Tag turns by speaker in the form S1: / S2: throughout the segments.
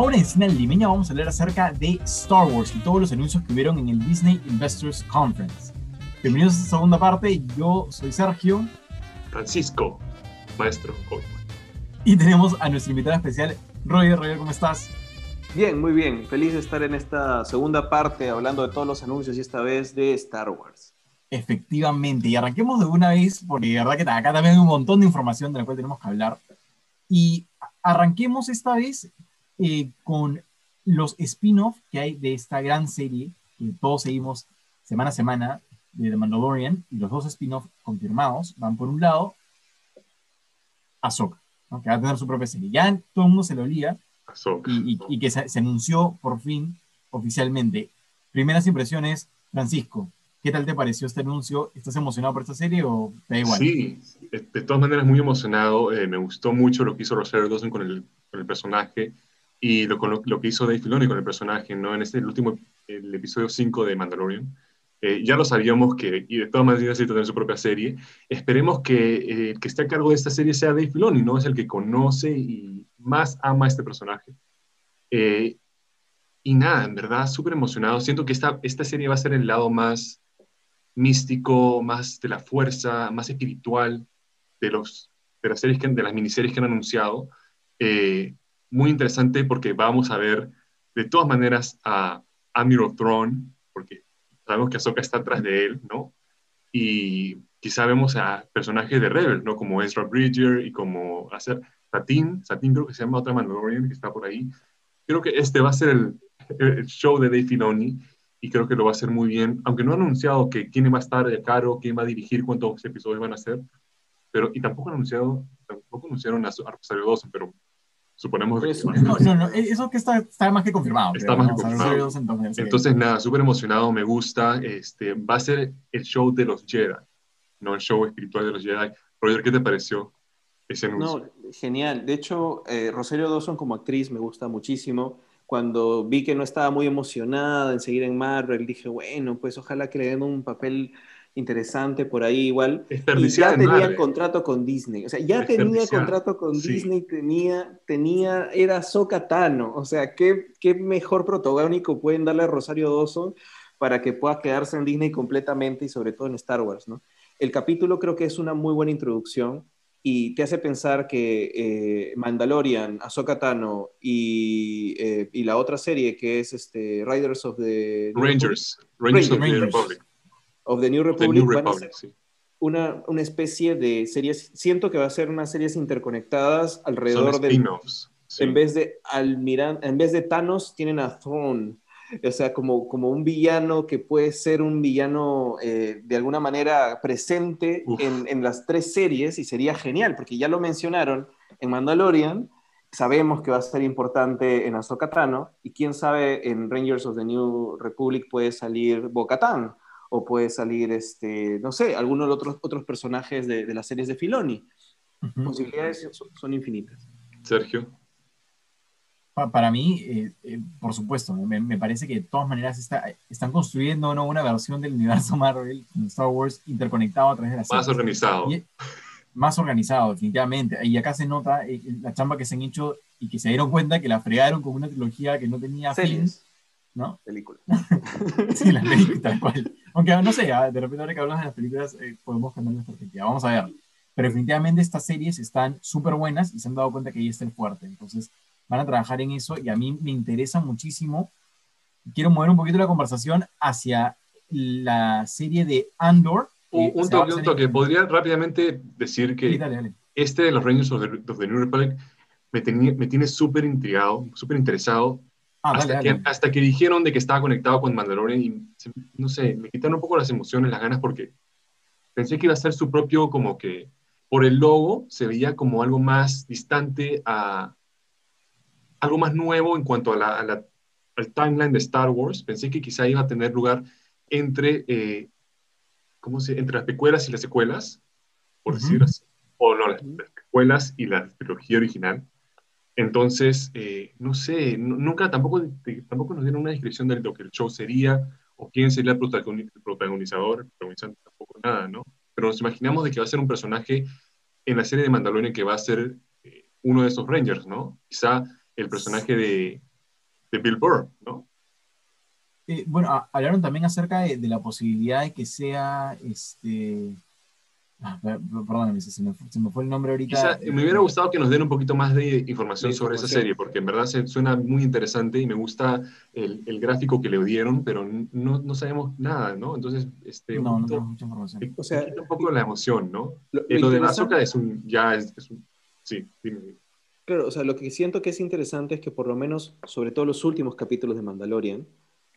S1: Ahora en Cine Limeña vamos a hablar acerca de Star Wars y todos los anuncios que hubieron en el Disney Investors Conference. Bienvenidos a esta segunda parte, yo soy Sergio.
S2: Francisco, maestro.
S1: Y tenemos a nuestro invitado especial, Roger. Roger, ¿cómo estás?
S3: Bien, muy bien. Feliz de estar en esta segunda parte hablando de todos los anuncios y esta vez de Star Wars.
S1: Efectivamente, y arranquemos de una vez, porque de verdad que acá también hay un montón de información de la cual tenemos que hablar. Y arranquemos esta vez eh, con los spin-off que hay de esta gran serie que todos seguimos semana a semana de The Mandalorian y los dos spin-off confirmados van por un lado Ahsoka, ¿no? que va a tener su propia serie. Ya todo el mundo se lo olía y, y, que se, anunció por fin oficialmente. Primeras impresiones, Francisco, ¿qué tal te pareció este anuncio? ¿Estás emocionado por esta serie o te da igual?
S2: Sí, de todas maneras muy emocionado. Eh, me gustó mucho lo que hizo Rosario Dawson con el, con el personaje y lo, lo, que hizo Dave Filoni con el personaje, ¿no? En este el último, el episodio 5 de Mandalorian. Eh, ya lo sabíamos que, y de todas maneras necesita tener su propia serie. Esperemos que eh, el que esté a cargo de esta serie sea Dave Filoni, ¿no? Es el que conoce y más ama a este personaje. Eh, y nada, en verdad, súper emocionado. Siento que esta, esta serie va a ser el lado más místico, más de la fuerza, más espiritual de, los, de las series que, de las miniseries que han anunciado. Eh, muy interesante porque vamos a ver de todas maneras a Admiral Throne, porque sabemos que Ahsoka está atrás de él, ¿no? Y quizá vemos a personajes de Rebel, ¿no? Como Ezra Bridger y como hacer Satin, Satin creo que se llama otra Mandalorian que está por ahí. Creo que este va a ser el, el show de Dave Filoni y creo que lo va a hacer muy bien, aunque no ha anunciado que quién va a estar de caro, quién va a dirigir, cuántos episodios van a hacer, pero y tampoco, anunciado, tampoco anunciaron a, a Rosario Dawson, pero Suponemos
S1: que... No, no, no, eso que está, está más que confirmado.
S2: Está más que confirmado. Entonces, nada, súper emocionado, me gusta. Este, va a ser el show de los Jedi, no el show espiritual de los Jedi. Roger, ¿qué te pareció ese anuncio?
S3: No, genial. De hecho, eh, Rosario Dawson como actriz me gusta muchísimo. Cuando vi que no estaba muy emocionada en seguir en Marvel, dije, bueno, pues ojalá que le den un papel interesante por ahí igual. Y ya tenía contrato con Disney, o sea, ya tenía contrato con Disney, tenía, tenía, era Sokatano, o sea, ¿qué, ¿qué mejor protagónico pueden darle a Rosario Dawson para que pueda quedarse en Disney completamente y sobre todo en Star Wars, ¿no? El capítulo creo que es una muy buena introducción y te hace pensar que eh, Mandalorian, Ahsoka Tano y, eh, y, la otra serie que es este, Riders of the...
S2: Rangers, Rangers, of the Republic
S3: of the New Republic, una, una, especie de series, siento que va a ser unas series interconectadas alrededor de... En vez de Almiran, en vez de Thanos tienen a Thrawn, o sea, como, como un villano que puede ser un villano eh, de alguna manera presente en, en, las tres series y sería genial, porque ya lo mencionaron en Mandalorian, sabemos que va a ser importante en Ahsoka Tano, y quién sabe en Rangers of the New Republic puede salir Bo-Katan o puede salir, este, no sé, alguno de los otros, otros personajes de, de las series de Filoni. Posibilidades son, infinitas.
S2: Sergio.
S1: Para mí, eh, eh, por supuesto, me, me, parece que de todas maneras está, están construyendo ¿no? una versión del universo Marvel Star Wars interconectado a través de la
S2: Más organizado.
S1: más organizado, definitivamente. Y acá se nota eh, la chamba que se han hecho y que se dieron cuenta que la fregaron con una trilogía que no tenía fin ¿no?
S3: Película.
S1: sí, las películas, tal cual. Aunque no sé, ah, de repente ahora que hablas de las películas eh, podemos cambiar nuestra perspectiva. Vamos a ver. Pero definitivamente estas series están súper buenas y se han dado cuenta que ahí está el fuerte. Entonces van a trabajar en eso y a mí me interesa muchísimo. Quiero mover un poquito la conversación hacia la serie de Andor.
S2: Un, un toque, un toque. Podría rápidamente decir que este de los Rangers of the, New Republic me, me tiene súper intrigado, súper interesado Ah, hasta, Que, hasta, Que, dijeron de que estaba conectado con Mandalorian y, no sé, me quitaron un poco las emociones, las ganas, porque pensé que iba a ser su propio, como que, por el logo, se veía como algo más distante a algo más nuevo en cuanto a la, al timeline de Star Wars. Pensé que quizá iba a tener lugar entre, eh, ¿cómo se, entre las precuelas y las secuelas, por decir así. O no, las, las precuelas y la trilogía original. Entonces, eh, no sé, nunca tampoco, tampoco nos dieron una descripción de lo que el show sería o quién sería el, protagonizador, tampoco nada, ¿no? Pero nos imaginamos de que va a ser un personaje en la serie de Mandalorian que va a ser eh, uno de esos Rangers, ¿no? Quizá el personaje de, de Bill Burr, ¿no?
S1: Eh, bueno, hablaron también acerca de, la posibilidad de que sea este, perdóname, se me, se me, fue el nombre ahorita.
S2: me hubiera gustado que nos den un poquito más de información, sobre esa serie, porque en verdad se, suena muy interesante y me gusta el, el gráfico que le dieron, pero no, no, sabemos nada, ¿no? Entonces, este,
S1: no, no tenemos mucha información.
S2: O sea, un poco la emoción, ¿no? Lo, eh, lo, de Bazooka es un, ya es, un, sí, dime.
S3: Claro, o sea, lo que siento que es interesante es que por lo menos, sobre todo los últimos capítulos de Mandalorian,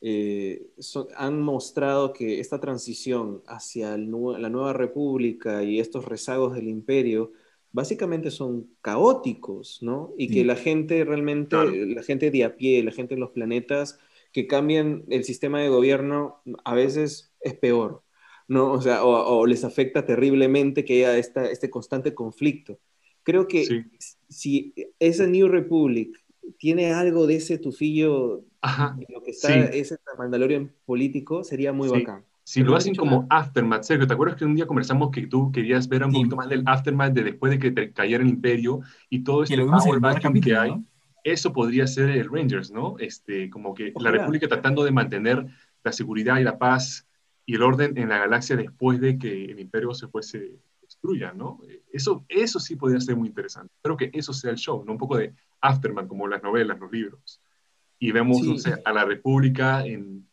S3: eh, han mostrado que esta transición hacia la nueva república y estos rezagos del imperio básicamente son caóticos, ¿no? Y que la gente realmente, la gente de a pie, la gente en los planetas, que cambian el sistema de gobierno, a veces es peor, ¿no? O sea, o, les afecta terriblemente que haya esta, este constante conflicto. Creo que si esa New Republic tiene algo de ese tufillo Ajá, lo que está ese Mandalorian político, sería muy bacán.
S2: Si lo hacen como aftermath, Sergio, ¿te acuerdas que un día conversamos que tú querías ver un poquito más del aftermath de después de que te cayera el imperio y todo este power backing que hay? Eso podría ser el Rangers, ¿no? Este, como que la República tratando de mantener la seguridad y la paz y el orden en la galaxia después de que el imperio se fuese ¿no? Eso, eso sí podría ser muy interesante. Espero que eso sea el show, ¿no? Un poco de aftermath, como las novelas, los libros y vemos a la República en,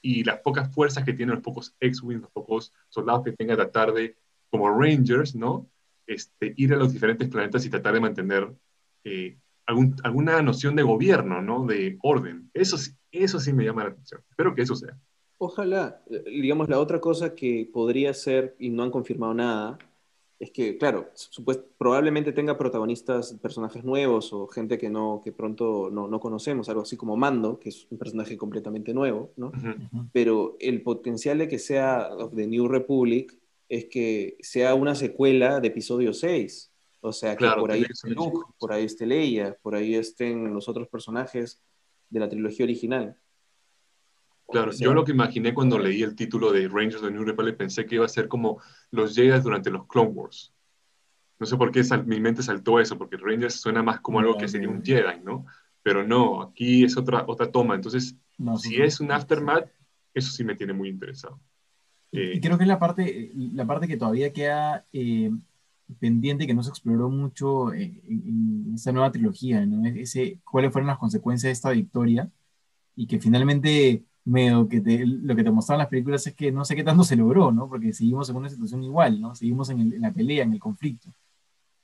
S2: y las pocas fuerzas que tienen los pocos X-Wing, los pocos soldados que tengan tratar de, como Rangers, ¿no? Este, ir a los diferentes planetas y tratar de mantener eh, algún, alguna noción de gobierno, ¿no? De orden. Eso, eso sí me llama la atención. Espero que eso sea.
S3: Ojalá, eh, digamos, la otra cosa que podría ser, y no han confirmado nada, es que, claro, probablemente tenga protagonistas, personajes nuevos o gente que, no, que pronto no, no, conocemos, algo así como Mando, que es un personaje completamente nuevo, ¿no? Pero el potencial de que sea The New Republic es que sea una secuela de episodio 6. O sea, que por ahí esté Luke, por ahí esté Leia, por ahí estén los otros personajes de la trilogía original.
S2: Claro, yo lo que imaginé cuando leí el título de Rangers of the New Republic pensé que iba a ser como los Jedi durante los Clone Wars. No sé por qué mi mente saltó eso, porque Rangers suena más como algo que sería un Jedi, ¿no? Pero no, aquí es otra, otra toma. Entonces, si es un Aftermath, eso sí me tiene muy interesado.
S1: y eh, creo que es la parte, la parte que todavía queda eh, pendiente, que no se exploró mucho en, en esta nueva trilogía, ¿no? Ese, ¿Cuáles fueron las consecuencias de esta victoria? Y que finalmente medio que lo que te mostraban las películas es que no sé qué tanto se logró, ¿no? Porque seguimos en una situación igual, ¿no? Seguimos en, la pelea, en el conflicto.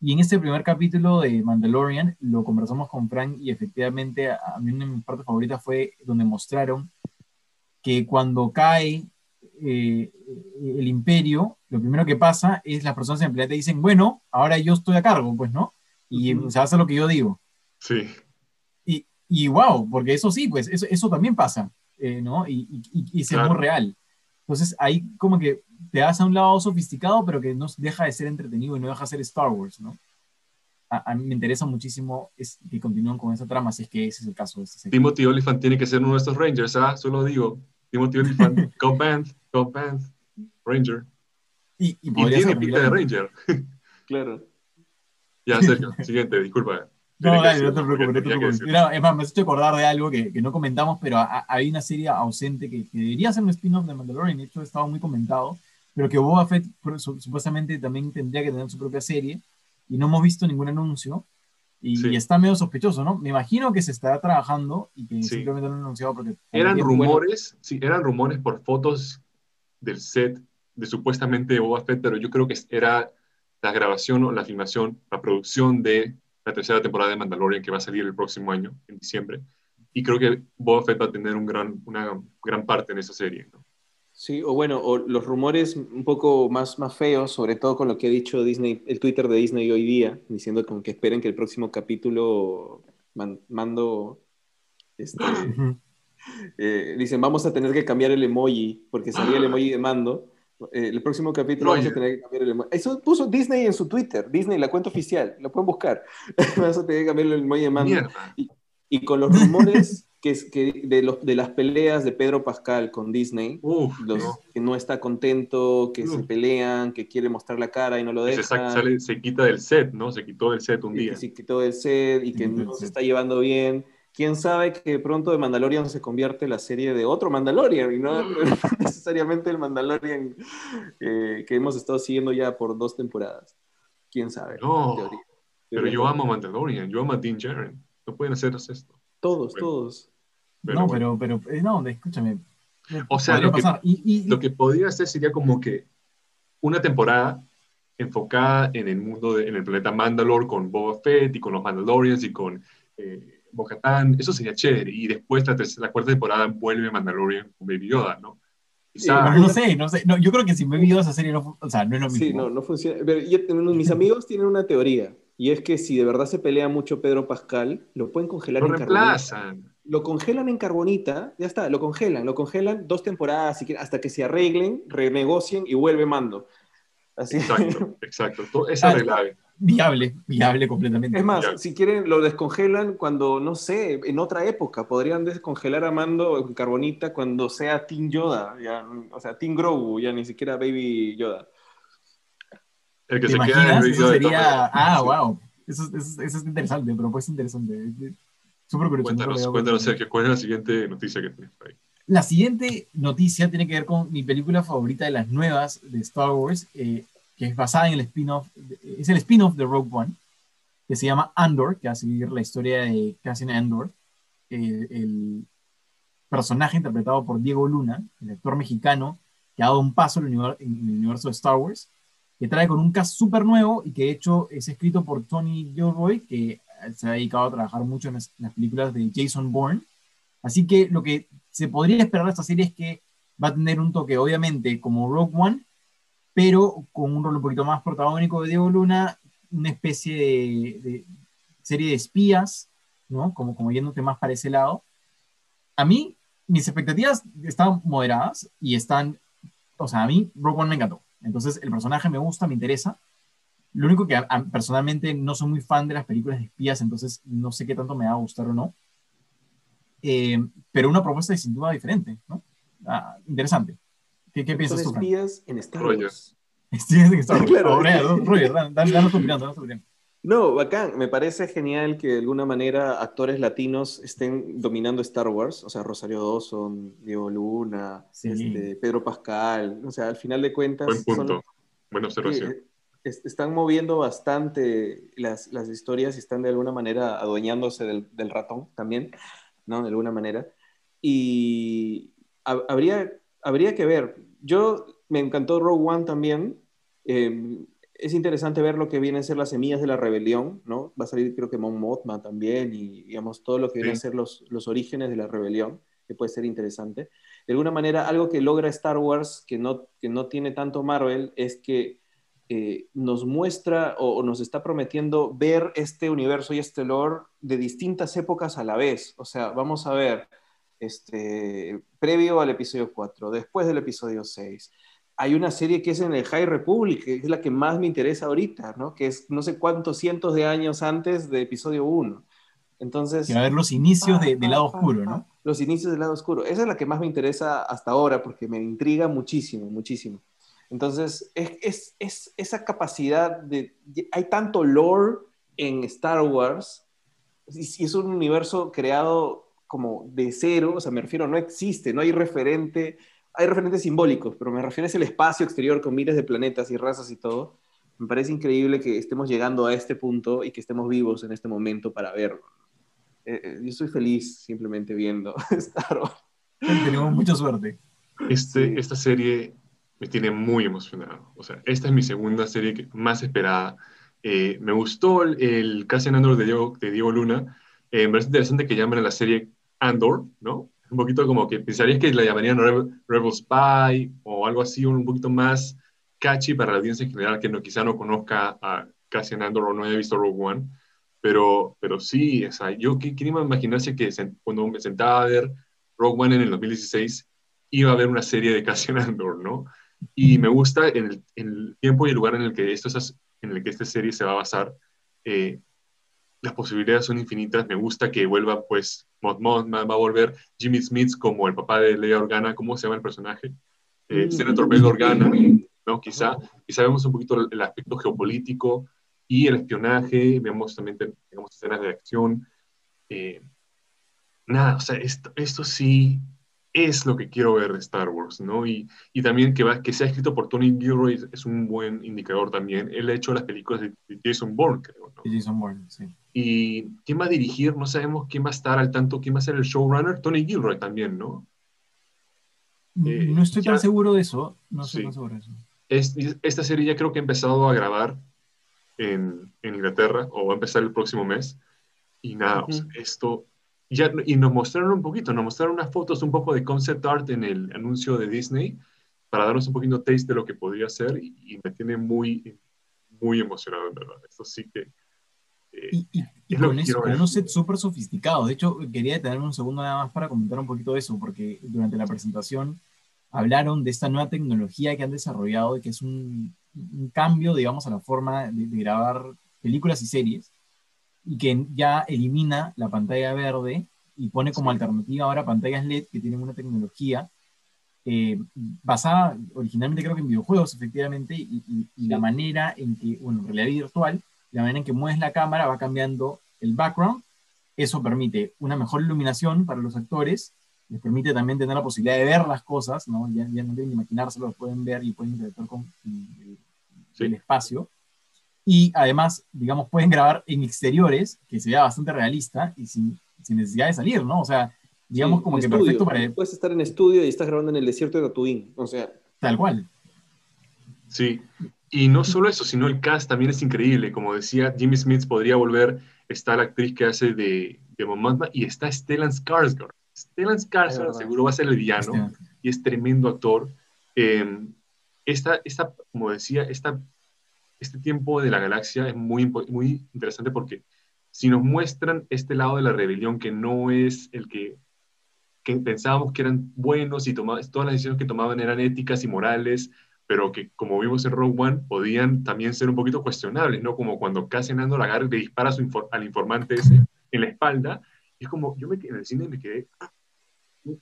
S1: Y en este primer capítulo de Mandalorian lo conversamos con Frank y efectivamente a, mí una de mis partes favoritas fue donde mostraron que cuando cae eh, el imperio, lo primero que pasa es las personas en el planeta dicen, bueno, ahora yo estoy a cargo, pues, ¿no? Y se hace lo que yo digo.
S2: Sí.
S1: Y, y wow, porque eso sí, pues eso, eso también pasa. Eh, ¿no? Y, y, es muy real. Entonces ahí como que te das a un lado sofisticado, pero que no deja de ser entretenido y no deja de ser Star Wars, ¿no? A, mí me interesa muchísimo es que continúen con esa trama, si es que ese es el caso de
S2: este Timothy Oliphant tiene que ser uno de estos Rangers, ¿ah? Solo digo, Timothy Oliphant, Go Band, Go Band, Ranger.
S1: Y, y,
S2: tiene pinta de Ranger.
S3: claro.
S2: Ya, Sergio, siguiente, disculpa.
S1: No, dale, no te preocupes. es más, me has hecho acordar de algo que, que no comentamos, pero hay una serie ausente que, debería ser un spin-off de Mandalorian, de hecho estaba muy comentado, pero que Boba Fett supuestamente también tendría que tener su propia serie, y no hemos visto ningún anuncio, y, está medio sospechoso, ¿no? Me imagino que se estará trabajando y que simplemente no han anunciado porque...
S2: Eran rumores, sí, eran rumores por fotos del set de supuestamente Boba Fett, pero yo creo que era la grabación o la filmación, la producción de la tercera temporada de Mandalorian que va a salir el próximo año, en diciembre. Y creo que Boba Fett va a tener un gran, una gran parte en esa serie.
S3: Sí, o bueno, o los rumores un poco más, más feos, sobre todo con lo que ha dicho Disney, el Twitter de Disney hoy día, diciendo como que esperen que el próximo capítulo mando, este, eh, dicen, vamos a tener que cambiar el emoji, porque salía el emoji de mando, eh, el próximo capítulo vamos a tener que cambiar el. Eso puso Disney en su Twitter, Disney, la cuenta oficial, lo pueden buscar. vamos a tener que cambiar el emoji de mando. Y, y, con los rumores que, que de, los, de las peleas de Pedro Pascal con Disney, que no está contento, que se pelean, que quiere mostrar la cara y no lo deja.
S2: Se, se, quita del set, ¿no? Se quitó del set un día.
S3: se quitó del set y que no se está llevando bien quién sabe que pronto de Mandalorian se convierte en la serie de otro Mandalorian y no necesariamente el Mandalorian eh, que hemos estado siguiendo ya por dos temporadas. Quién sabe.
S2: No, pero yo amo Mandalorian, yo amo a Dean Jaren. No pueden hacer esto.
S3: Todos, todos.
S1: no, pero, pero, eh, no, escúchame.
S2: O sea, lo que, lo que podría hacer sería como que una temporada enfocada en el mundo, en el planeta Mandalore con Boba Fett y con los Mandalorians y con eh, Bo-Katan, eso sería chévere. Y después la, tercera, la cuarta temporada vuelve Mandalorian con Baby Yoda, ¿no?
S1: no sé, no sé. No, yo creo que si Baby Yoda esa serie no, o sea, no es lo mismo.
S3: Sí, no, no funciona. mis amigos tienen una teoría. Y es que si de verdad se pelea mucho Pedro Pascal, lo pueden congelar
S2: lo en reemplazan.
S3: Lo congelan en carbonita, ya está, lo congelan, lo congelan dos temporadas hasta que se arreglen, renegocien y vuelve mando.
S2: Así. Exacto, exacto. Es la
S1: Viable, viable completamente.
S3: Es más, si quieren, lo descongelan cuando, no sé, en otra época. Podrían descongelar a Mando en carbonita cuando sea Team Yoda, ya, o sea, Team Grogu, ya ni siquiera Baby Yoda.
S2: El que se queda en el
S1: eso sería... Ah, wow. Eso, eso, eso, es interesante, pero pues interesante. Súper curioso.
S2: Cuéntanos, cuéntanos, ¿cuál es la siguiente noticia que tienes ahí?
S1: La siguiente noticia tiene que ver con mi película favorita de las nuevas de Star Wars, eh, que es basada en el spin-off, es el spin-off de Rogue One, que se llama Andor, que va a seguir la historia de Cassian Andor, eh, el personaje interpretado por Diego Luna, el actor mexicano, que ha dado un paso en el, universo de Star Wars, que trae con un cast súper nuevo y que de hecho es escrito por Tony Gilroy, que se ha dedicado a trabajar mucho en las, en las películas de Jason Bourne. Así que lo que se podría esperar de esta serie es que va a tener un toque, obviamente, como Rogue One, pero con un rol un poquito más protagónico de Diego Luna, una especie de, serie de espías, ¿no? Como, como yéndote más para ese lado. A mí, mis expectativas están moderadas y están, o sea, a mí Rogue One me encantó. Entonces, el personaje me gusta, me interesa. Lo único que personalmente no soy muy fan de las películas de espías, entonces no sé qué tanto me va a gustar o no. Eh, pero una propuesta distintiva diferente, ¿no? Ah, interesante. ¿Qué, qué piensas tú?
S3: espías en Star Wars.
S1: Espías en Star Wars. claro. Roger, danos tu opinión, danos tu opinión.
S3: No, bacán. Me parece genial que de alguna manera actores latinos estén dominando Star Wars. O sea, Rosario Dawson, Diego Luna, este, Pedro Pascal. O sea, al final de cuentas.
S2: Buen punto. Buena observación.
S3: están moviendo bastante las, las, historias y están de alguna manera adueñándose del, del ratón también. ¿no? De alguna manera. Y habría, habría que ver. Yo me encantó Rogue One también. Em, es interesante ver lo que vienen a ser las semillas de la rebelión, ¿no? Va a salir creo que Mon Mothma también y digamos todo lo que vienen a ser los, los orígenes de la rebelión, que puede ser interesante. De alguna manera, algo que logra Star Wars, que no, que no tiene tanto Marvel, es que eh, nos muestra o, nos está prometiendo ver este universo y este lore de distintas épocas a la vez. O sea, vamos a ver, este, previo al episodio 4, después del episodio 6. Hay una serie que es en el High Republic, que es la que más me interesa ahorita, ¿no? Que es no sé cuántos cientos de años antes de episodio 1. Entonces...
S1: a ver los inicios del lado oscuro, ¿no?
S3: Los inicios del lado oscuro. Esa es la que más me interesa hasta ahora porque me intriga muchísimo, muchísimo. Entonces, es, esa capacidad de... Hay tanto lore en Star Wars, y, es un universo creado como de cero, o sea, me refiero, no existe, no hay referente, hay referentes simbólicos, pero me refiero a el espacio exterior con miles de planetas y razas y todo. Me parece increíble que estemos llegando a este punto y que estemos vivos en este momento para verlo. Eh, eh, yo estoy feliz simplemente viendo Star Wars.
S1: Tenemos mucha suerte.
S2: Este, Esta serie me tiene muy emocionado. O sea, esta es mi segunda serie más esperada. Eh, me gustó el, el Cassian Andor de Diego, de Diego Luna. Eh, me parece interesante que llamen a la serie Andor, ¿no? Un poquito como que pensarías que la llamarían Rebel, Spy o algo así, un, poquito más catchy para la audiencia en general que no, quizá no conozca a Cassian Andor o no haya visto Rogue One. Pero, pero sí, o sea, yo quería imaginarse que cuando me sentaba a ver Rogue One en el 2016, iba a haber una serie de Cassian Andor, ¿no? Y me gusta en el, tiempo y el lugar en el que esto en el que esta serie se va a basar. Eh, las posibilidades son infinitas. Me gusta que vuelva, pues, Mod Mod, va a volver Jimmy Smith como el papá de Leia Organa. ¿Cómo se llama el personaje? Eh, mm. Senator Bail Organa, ¿no? Quizá, quizá vemos un poquito el, aspecto geopolítico y el espionaje. Vemos también, tenemos escenas de acción. Eh, nada, o sea, esto, esto sí es lo que quiero ver de Star Wars, ¿no? Y, y también que, va, que sea escrito por Tony Gilroy es un buen indicador también. Él ha hecho las películas de, Jason Bourne, creo, ¿no?
S1: Jason Bourne, sí.
S2: Y quién va a dirigir, no sabemos quién va a estar al tanto, quién va a ser el showrunner, Tony Gilroy también, ¿no?
S1: Mm, eh, no estoy tan seguro de eso, no estoy tan seguro de eso.
S2: Es, esta serie ya creo que ha empezado a grabar en, en Inglaterra, o va a empezar el próximo mes, y nada, esto y nos mostraron un poquito, nos mostraron unas fotos, un poco de concept art en el anuncio de Disney para darnos un poquito taste de lo que podría ser y, me tiene muy, muy emocionado, en verdad. Esto sí que...
S1: Eh, y, con eso, con unos sets súper sofisticados. De hecho, quería detenerme un segundo nada más para comentar un poquito de eso, porque durante la presentación hablaron de esta nueva tecnología que han desarrollado, que es un, un cambio, digamos, a la forma de, de grabar películas y series y que ya elimina la pantalla verde y pone como alternativa ahora pantallas LED que tienen una tecnología eh, basada originalmente creo que en videojuegos efectivamente y, la manera en que, bueno, en realidad virtual, la manera en que mueves la cámara va cambiando el background, eso permite una mejor iluminación para los actores, les permite también tener la posibilidad de ver las cosas, ¿no? Ya, ya no deben imaginárselo, lo pueden ver y pueden interactuar con el espacio y además, digamos, pueden grabar en exteriores, que se vea bastante realista y sin, sin necesidad de salir, ¿no? O sea, digamos como que perfecto para...
S3: Puedes estar en estudio y estás grabando en el desierto de Tatooine, o sea...
S1: Tal cual.
S2: Sí, y no solo eso, sino el cast también es increíble. Como decía, Jimmy Smith podría volver, está la actriz que hace de, de Mamma y está Stellan Skarsgård. Stellan Skarsgård seguro va a ser el villano y es tremendo actor. Eh, esta, esta, como decía, esta este tiempo de la galaxia es muy, muy interesante porque si nos muestran este lado de la rebelión que no es el que, que pensábamos que eran buenos y todas las decisiones que tomaban eran éticas y morales, pero que como vimos en Rogue One podían también ser un poquito cuestionables, ¿no? Como cuando Cassian Andor agarra y le dispara al informante ese en la espalda, y es como, yo me, en el cine me quedé,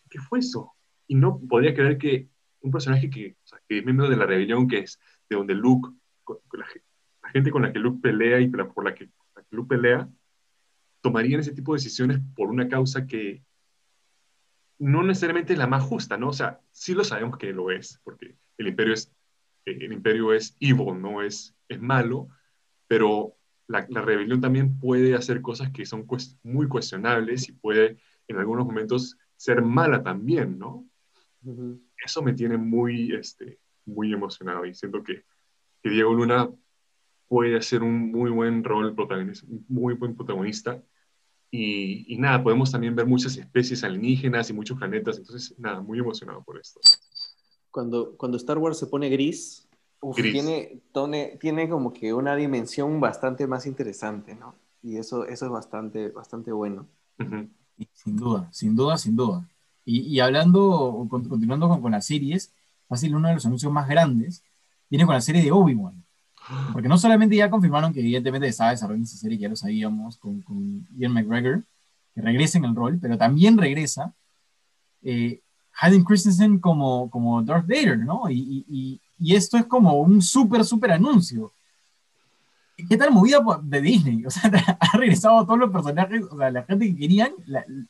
S2: ¿qué fue eso? Y no podía creer que un personaje que, o sea, que es miembro de la rebelión, que es de donde Luke la, la, gente con la que Luke pelea y por la que, Luke pelea, tomarían ese tipo de decisiones por una causa que no necesariamente es la más justa, ¿no? O sea, sí lo sabemos que lo es, porque el imperio es, eh, el imperio es evil, no es, es malo, pero la, la rebelión también puede hacer cosas que son muy cuestionables y puede en algunos momentos ser mala también, ¿no? Eso me tiene muy, este, muy emocionado y siento que que Diego Luna puede hacer un muy buen rol protagonista, muy buen protagonista. Y, nada, podemos también ver muchas especies alienígenas y muchos planetas. Entonces, nada, muy emocionado por esto.
S3: Cuando, cuando Star Wars se pone gris, Tiene, tiene como que una dimensión bastante más interesante, ¿no? Y eso, eso es bastante, bastante bueno.
S1: Sin duda, sin duda, sin duda. Y, y hablando, continuando con, con las series, fácil uno de los anuncios más grandes viene con la serie de Obi-Wan. Porque no solamente ya confirmaron que evidentemente estaba desarrollando esa serie, que ya lo sabíamos, con, con Ian McGregor, que regresa en el rol, pero también regresa eh, Hayden Christensen como, como Darth Vader, ¿no? Y, y, y esto es como un súper, súper anuncio. ¿Qué tal movida de Disney? O sea, ha regresado todos los personajes, o sea, la gente que querían,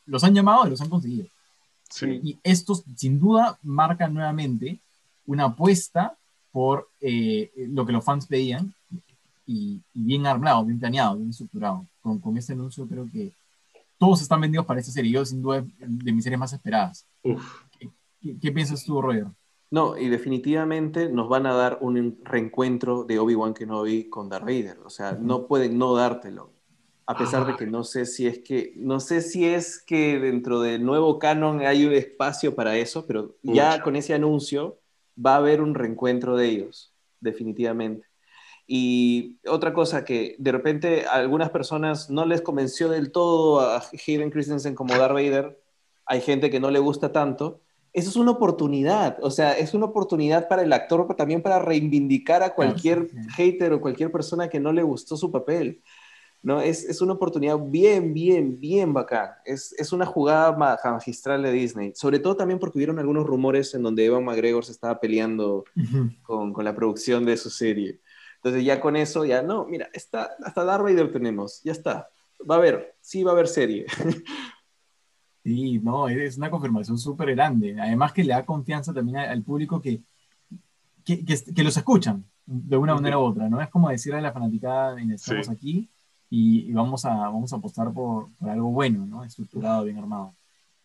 S1: los han llamado y los han conseguido. Sí. Y estos, sin duda, marcan nuevamente una apuesta por eh, lo que los fans pedían y, bien armado, bien planeado, bien estructurado. Con, con este anuncio creo que todos están vendidos para esta serie. Yo, sin duda, de mis series más esperadas. ¿Qué, piensas tú, Roger?
S3: No, y definitivamente nos van a dar un reencuentro de Obi-Wan Kenobi con Darth Vader. O sea, no pueden no dártelo. A pesar de que no sé si es que, no sé si es que dentro del nuevo canon hay un espacio para eso, pero ya con ese anuncio va a haber un reencuentro de ellos, definitivamente. Y otra cosa que de repente a algunas personas no les convenció del todo a Hayden Christensen como Darth Vader, hay gente que no le gusta tanto, eso es una oportunidad, o sea, es una oportunidad para el actor, pero también para reivindicar a cualquier hater o cualquier persona que no le gustó su papel. ¿no? Es, es, una oportunidad bien, bien, bien bacán. Es, es, una jugada magistral de Disney. Sobre todo también porque hubieron algunos rumores en donde Evan McGregor se estaba peleando con, con, la producción de su serie. Entonces ya con eso, ya no, mira, está, hasta Darth Vader tenemos, ya está. Va a haber, sí va a haber serie.
S1: Sí, no, es una confirmación súper grande. Además que le da confianza también al público que, que, que, los escuchan de una manera u otra, ¿no? Es como decirle a la fanaticada, estamos aquí y, vamos, a, vamos a apostar por, por, algo bueno, ¿no? Estructurado, bien armado.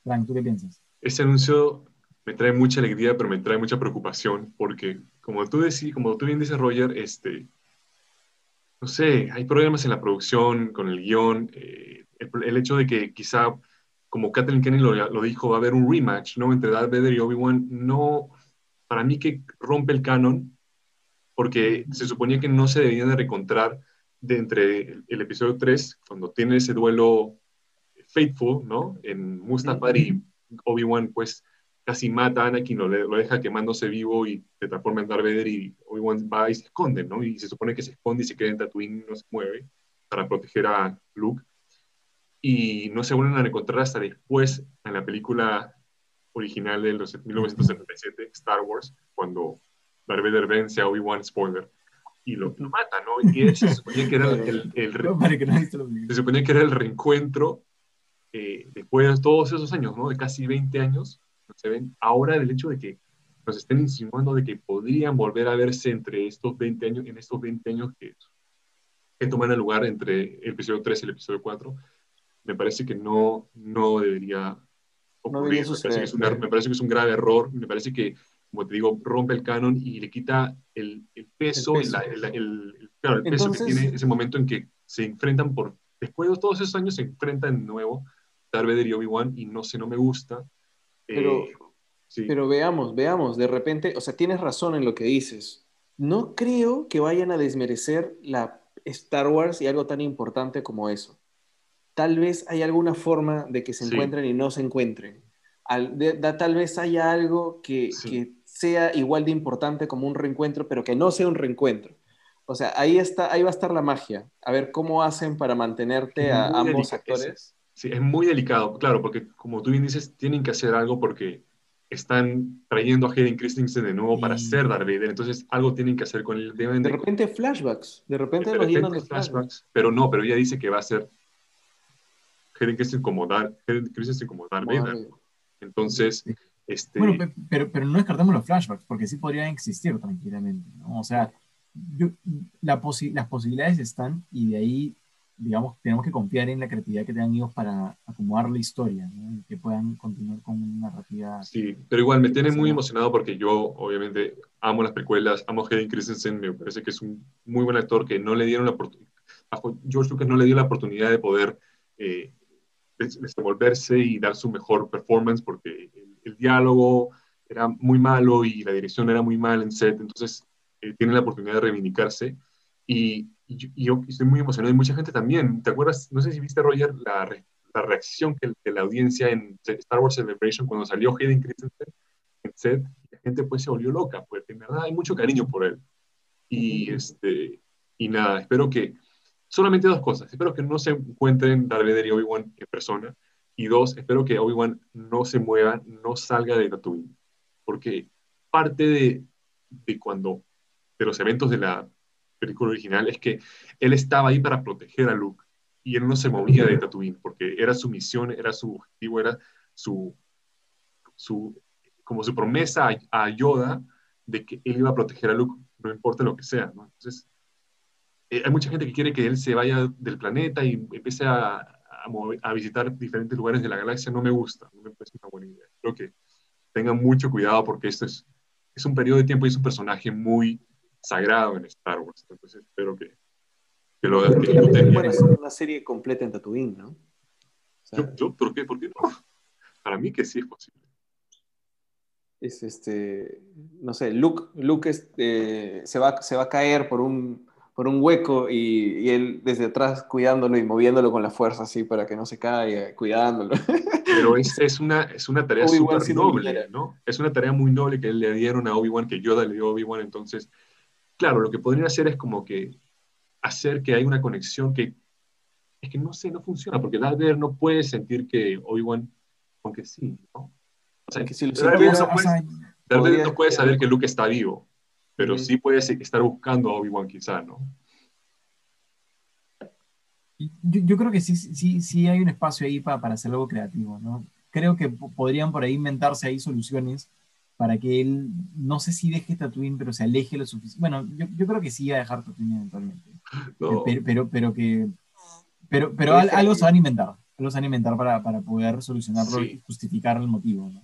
S1: Frank, ¿tú qué piensas?
S2: Ese anuncio me trae mucha alegría, pero me trae mucha preocupación, porque como tú, decís, como tú bien dices, Roger, este, no sé, hay problemas en la producción, con el guion, eh, el, hecho de que quizá como Kathleen Kennedy lo, dijo, va a haber un rematch, ¿no? Entre Darth Vader y Obi-Wan, no, para mí que rompe el canon, porque se suponía que no se debían de recontrar de entre el, episodio 3, cuando tiene ese duelo Faithful, ¿no? En Mustafar y Obi-Wan, pues, casi mata a Anakin, lo, lo deja quemándose vivo y se transforma en Darth Vader y Obi-Wan va y se esconde, ¿no? Y se supone que se esconde y se queda en Tatooine y no se mueve para proteger a Luke y no se vuelven a encontrar hasta después en la película original de los 1977, Star Wars, cuando Darth Vader vence a Obi-Wan, spoiler, y lo, mata, ¿no? Y se suponía que era el, se suponía que era el reencuentro eh, después de todos esos años, ¿no? De casi 20 años, se ven ahora el hecho de que nos estén insinuando de que podrían volver a verse entre estos 20 años, en estos 20 años que, que toman el lugar entre el episodio 3 y el episodio 4, me parece que no, no debería ocurrir. me, parece que es un, me parece que es un grave error, me parece que, como te digo, rompe el canon y le quita el, el peso, el, el, claro, el peso que tiene ese momento en que se enfrentan por, después de todos esos años se enfrentan de nuevo Darth Vader y Obi-Wan y no sé, no me gusta.
S3: Pero, eh, sí. pero veamos, veamos, de repente, o sea, tienes razón en lo que dices. No creo que vayan a desmerecer la Star Wars y algo tan importante como eso tal vez hay alguna forma de que se encuentren y no se encuentren. tal vez haya algo que, sea igual de importante como un reencuentro, pero que no sea un reencuentro. O sea, ahí, está, ahí va a estar la magia. A ver cómo hacen para mantenerte a ambos actores.
S2: sí, es muy delicado, claro, porque como tú bien dices, tienen que hacer algo porque están trayendo a Hayden Christensen de nuevo para ser Darth Vader, entonces algo tienen que hacer con él.
S3: de, repente flashbacks, de repente, de repente
S2: flashbacks, flashbacks, pero no, pero ella dice que va a ser Como Darth, como Darth Vader. Entonces, este...
S1: Bueno, pero, pero no descartamos los flashbacks, porque sí podrían existir tranquilamente, ¿no? O sea, la las posibilidades están y de ahí, digamos, tenemos que confiar en la creatividad que tengan ellos para acomodar la historia, ¿no? Y que puedan continuar con una narrativa.
S2: Sí, pero igual me tiene muy emocionado porque yo, obviamente, amo las precuelas, amo a Hayden Christensen, me parece que es un muy buen actor que no le dieron la oportunidad, George Lucas no le dio la oportunidad de poder eh, desenvolverse y dar su mejor performance porque el, diálogo era muy malo y la dirección era muy mal en set, entonces eh, la oportunidad de reivindicarse y, yo estoy muy emocionado y mucha gente también. ¿Te acuerdas? No sé si viste, Roger, la, la reacción que, de la audiencia en Star Wars Celebration cuando salió Hayden Christensen en set, la gente pues se volvió loca, porque en verdad hay mucho cariño por él. Y, este, y nada, espero que solamente dos cosas. Espero que no se encuentren Darth Vader y Obi-Wan en persona. Y dos, espero que Obi-Wan no se mueva, no salga de Tatooine. Porque parte de, de cuando, de los eventos de la película original es que él estaba ahí para proteger a Luke y él no se movía de Tatooine porque era su misión, era su objetivo, era su, su como su promesa a, Yoda de que él iba a proteger a Luke, no importa lo que sea. Entonces, eh, hay mucha gente que quiere que él se vaya del planeta y empiece a, a, visitar diferentes lugares de la galaxia. No me gusta, no me parece una buena idea. Creo que tengan mucho cuidado porque esto es, es un periodo de tiempo y es un personaje muy sagrado en Star Wars. Entonces espero que, que lo
S3: que una serie completa en Tatooine, ¿no?
S2: yo, ¿por, qué? ¿Por qué no? Para mí que sí es posible.
S3: Es este, no sé, Luke, Luke este, se, va, se va a caer por un por un hueco y, él desde atrás cuidándolo y moviéndolo con la fuerza así para que no se caiga, cuidándolo.
S2: Pero es, es, una, es una tarea súper noble, ¿no? Es una tarea muy noble que le dieron a Obi-Wan, que Yoda le dio a Obi-Wan. Entonces, claro, lo que podrían hacer es como que hacer que haya una conexión que es que no sé, no funciona, porque Darth Vader no puede sentir que Obi-Wan, aunque sí, ¿no? O sea, que si lo Darth Vader no puede saber que Luke está vivo pero sí puede estar buscando a Obi-Wan quizá, ¿no?
S1: Yo, yo, creo que sí, sí, sí hay un espacio ahí para, para hacer algo creativo, ¿no? creo que podrían por ahí inventarse ahí soluciones para que él, no sé si deje Tatooine, pero se aleje lo suficiente. Bueno, yo, yo, creo que sí va a dejar Tatooine eventualmente. Pero, pero, pero, que... Pero, pero algo se van a inventar. Algo se van a inventar para, para poder solucionarlo y justificar el motivo. ¿no?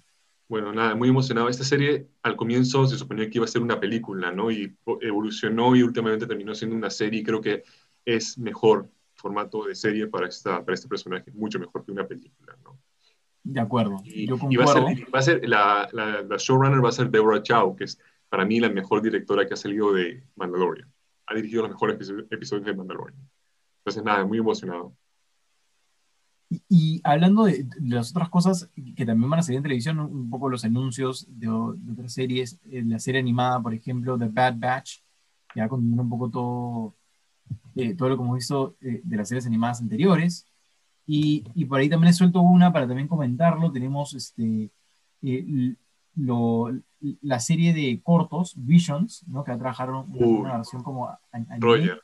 S2: Bueno, nada, muy emocionado. Esta serie al comienzo se suponía que iba a ser una película, ¿no? Y evolucionó y últimamente terminó siendo una serie y creo que es mejor formato de serie para, esta, para este personaje, mucho mejor que una película, ¿no?
S1: De acuerdo.
S2: Y, va a ser, la, la, showrunner va a ser Deborah Chow, que es para mí la mejor directora que ha salido de Mandalorian. Ha dirigido los mejores episodios de Mandalorian. Entonces, nada, muy emocionado.
S1: Y, hablando de, las otras cosas que también van a salir en televisión, un poco los anuncios de, otras series, eh, la serie animada, por ejemplo, The Bad Batch, que va a continuar un poco todo, eh, todo lo que hemos visto eh, de las series animadas anteriores. Y, y, por ahí también he suelto una para también comentarlo. Tenemos este, lo, la serie de cortos, Visions, ¿no? que va a trabajar una, versión como...
S2: Roger,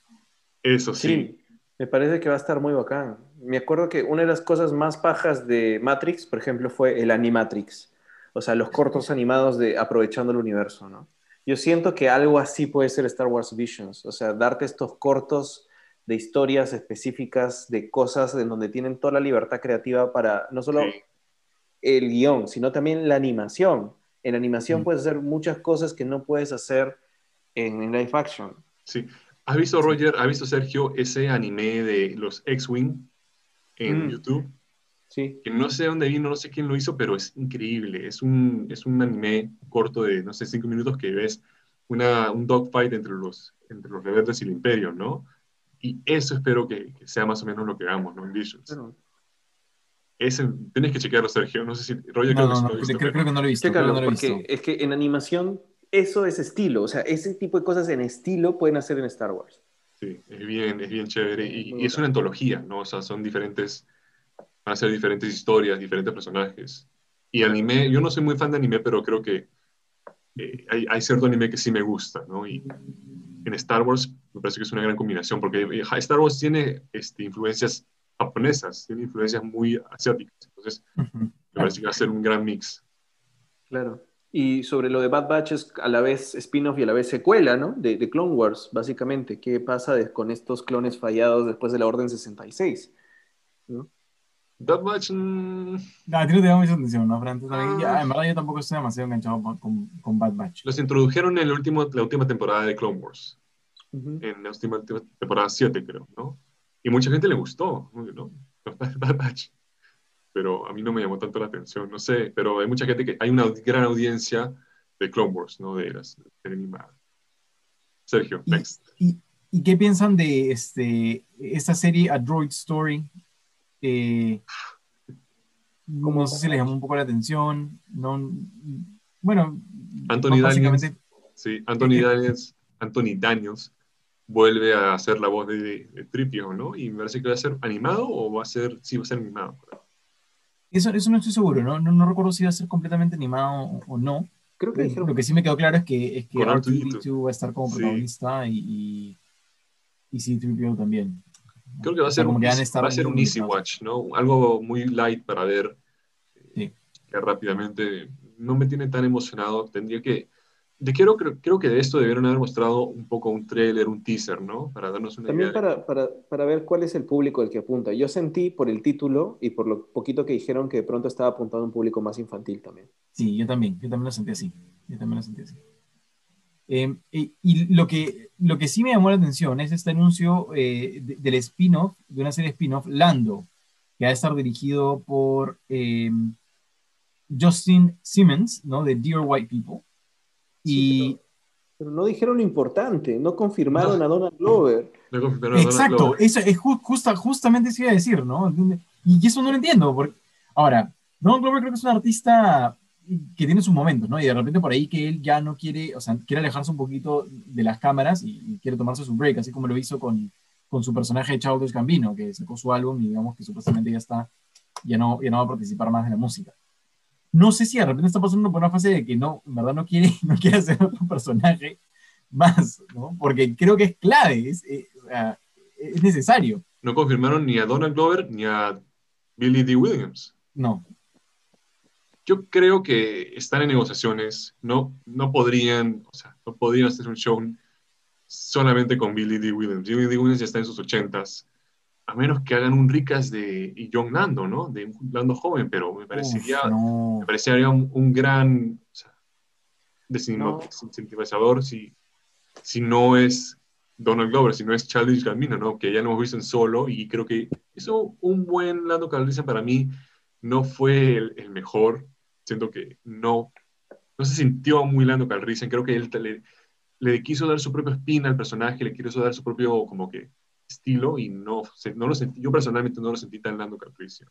S2: eso sí
S3: me parece que va a estar muy bacán. Me acuerdo que una de las cosas más pajas de Matrix, por ejemplo, fue el Animatrix. O sea, los cortos animados de aprovechando el universo, ¿no? Yo siento que algo así puede ser Star Wars Visions. O sea, darte estos cortos de historias específicas, de cosas en donde tienen toda la libertad creativa para no solo el guion, sino también la animación. En animación mm. puedes hacer muchas cosas que no puedes hacer en, en live action.
S2: Sí, ¿Has visto, Roger, has visto, Sergio, ese anime de los X-Wing en mm. YouTube?
S3: Sí.
S2: Que no sé dónde vino, no sé quién lo hizo, pero es increíble. Es un, es un anime corto de, no sé, cinco minutos que ves una, un dogfight entre los, entre los rebeldes y el imperio, ¿no? Y eso espero que, sea más o menos lo que hagamos, ¿no? En Visions. tienes que chequearlo, Sergio. No sé si Roger
S1: no, creo, no, que creo, que no lo he visto. no
S3: lo he visto. porque es que en animación eso es estilo, o sea, ese tipo de cosas en estilo pueden hacer en Star Wars.
S2: Sí, es bien, es bien chévere y, es una antología, ¿no? O sea, son diferentes, van a ser diferentes historias, diferentes personajes. Y anime, yo no soy muy fan de anime, pero creo que eh, hay, hay, cierto anime que sí me gusta, ¿no? Y en Star Wars me parece que es una gran combinación, porque eh, Star Wars tiene este, influencias japonesas, tiene influencias muy asiáticas, entonces me parece que va a ser un gran mix.
S3: Claro. Y sobre lo de Bad Batch es a la vez spin-off y a la vez secuela, ¿no? De, de, Clone Wars, básicamente. ¿Qué pasa con estos clones fallados después de la Orden 66? ¿no?
S2: Bad Batch... Mmm...
S1: a ti no te da mucha atención, ¿no? Pero ya, en verdad yo tampoco estoy demasiado enganchado con, con, Bad Batch.
S2: Los introdujeron en el último, la última temporada de Clone Wars. En la última, temporada 7, creo, ¿no? Y mucha gente le gustó, ¿no? Bad Batch pero a mí no me llamó tanto la atención, no sé, pero hay mucha gente que, hay una gran audiencia de Clone Wars, ¿no? De las animadas. Sergio, next.
S1: Y, y, qué piensan de este, esta serie A Droid Story? Eh, como no sé si les llamó un poco la atención, no, bueno,
S2: Anthony Daniels, sí, Anthony Daniels, Anthony Daniels vuelve a hacer la voz de, de, Tripio, ¿no? Y me parece que va a ser animado o va a ser, sí, va a ser animado.
S1: Eso, eso no estoy seguro, ¿no? ¿no? recuerdo si va a ser completamente animado o, no.
S3: Creo que dijeron.
S1: Lo que sí me quedó claro es que, es que R2D2 va a estar como protagonista y, y, y C-3PO también.
S2: Creo que va a ser, un, va a ser un easy watch, ¿no? Algo muy light para ver. Sí. Que rápidamente no me tiene tan emocionado. Tendría que de quiero, creo, creo, que de esto debieron haber mostrado un poco un trailer, un teaser, ¿no? Para darnos una
S3: También idea. También para, para, para, ver cuál es el público al que apunta. Yo sentí por el título y por lo poquito que dijeron que de pronto estaba apuntado a un público más infantil también.
S1: Sí, yo también, yo también lo sentí así. Yo también lo sentí así. Eh, y, lo, que, lo que sí me llamó la atención es este anuncio eh, del spin-off, de una serie spin-off, Lando, que va a estar dirigido por eh, Justin Simmons, ¿no? De Dear White People y...
S3: pero, no dijeron lo importante, no confirmaron a Donald Glover.
S1: Exacto, Eso es justa, justamente eso iba a decir, ¿no? Y eso no lo entiendo. Porque... Ahora, Donald Glover creo que es un artista que tiene sus momentos, ¿no? Y de repente por ahí que él ya no quiere, o sea, quiere alejarse un poquito de las cámaras y, quiere tomarse su break, así como lo hizo con, con su personaje de Childish Gambino, que sacó su álbum y digamos que supuestamente ya está, ya no, ya no va a participar más en la música no sé si de repente está pasando por una fase de que no, en verdad no quiere, no quiere hacer otro personaje más, ¿no? Porque creo que es clave, es, eh, es, necesario.
S2: No confirmaron ni a Donald Glover ni a Billy D. Williams.
S1: No.
S2: yo creo que están en negociaciones, no, no podrían, o sea, no podrían hacer un show solamente con Billy D. Williams. Billy D. Williams ya está en sus ochentas, a menos que hagan un Ricas de y John Nando, ¿no? De un Nando joven, pero me parecería, me parecería un, gran o sea, si, si no es Donald Glover, si no es Charlie Gambino, ¿no? Que ya no hemos visto en solo y creo que hizo un buen Lando Calrissian para mí. No fue el, mejor, siento que no, no se sintió muy Lando Calrissian, creo que él le, le quiso dar su propio spin al personaje, le quiso dar su propio como que estilo y no, no lo sentí, yo personalmente no lo sentí tan Lando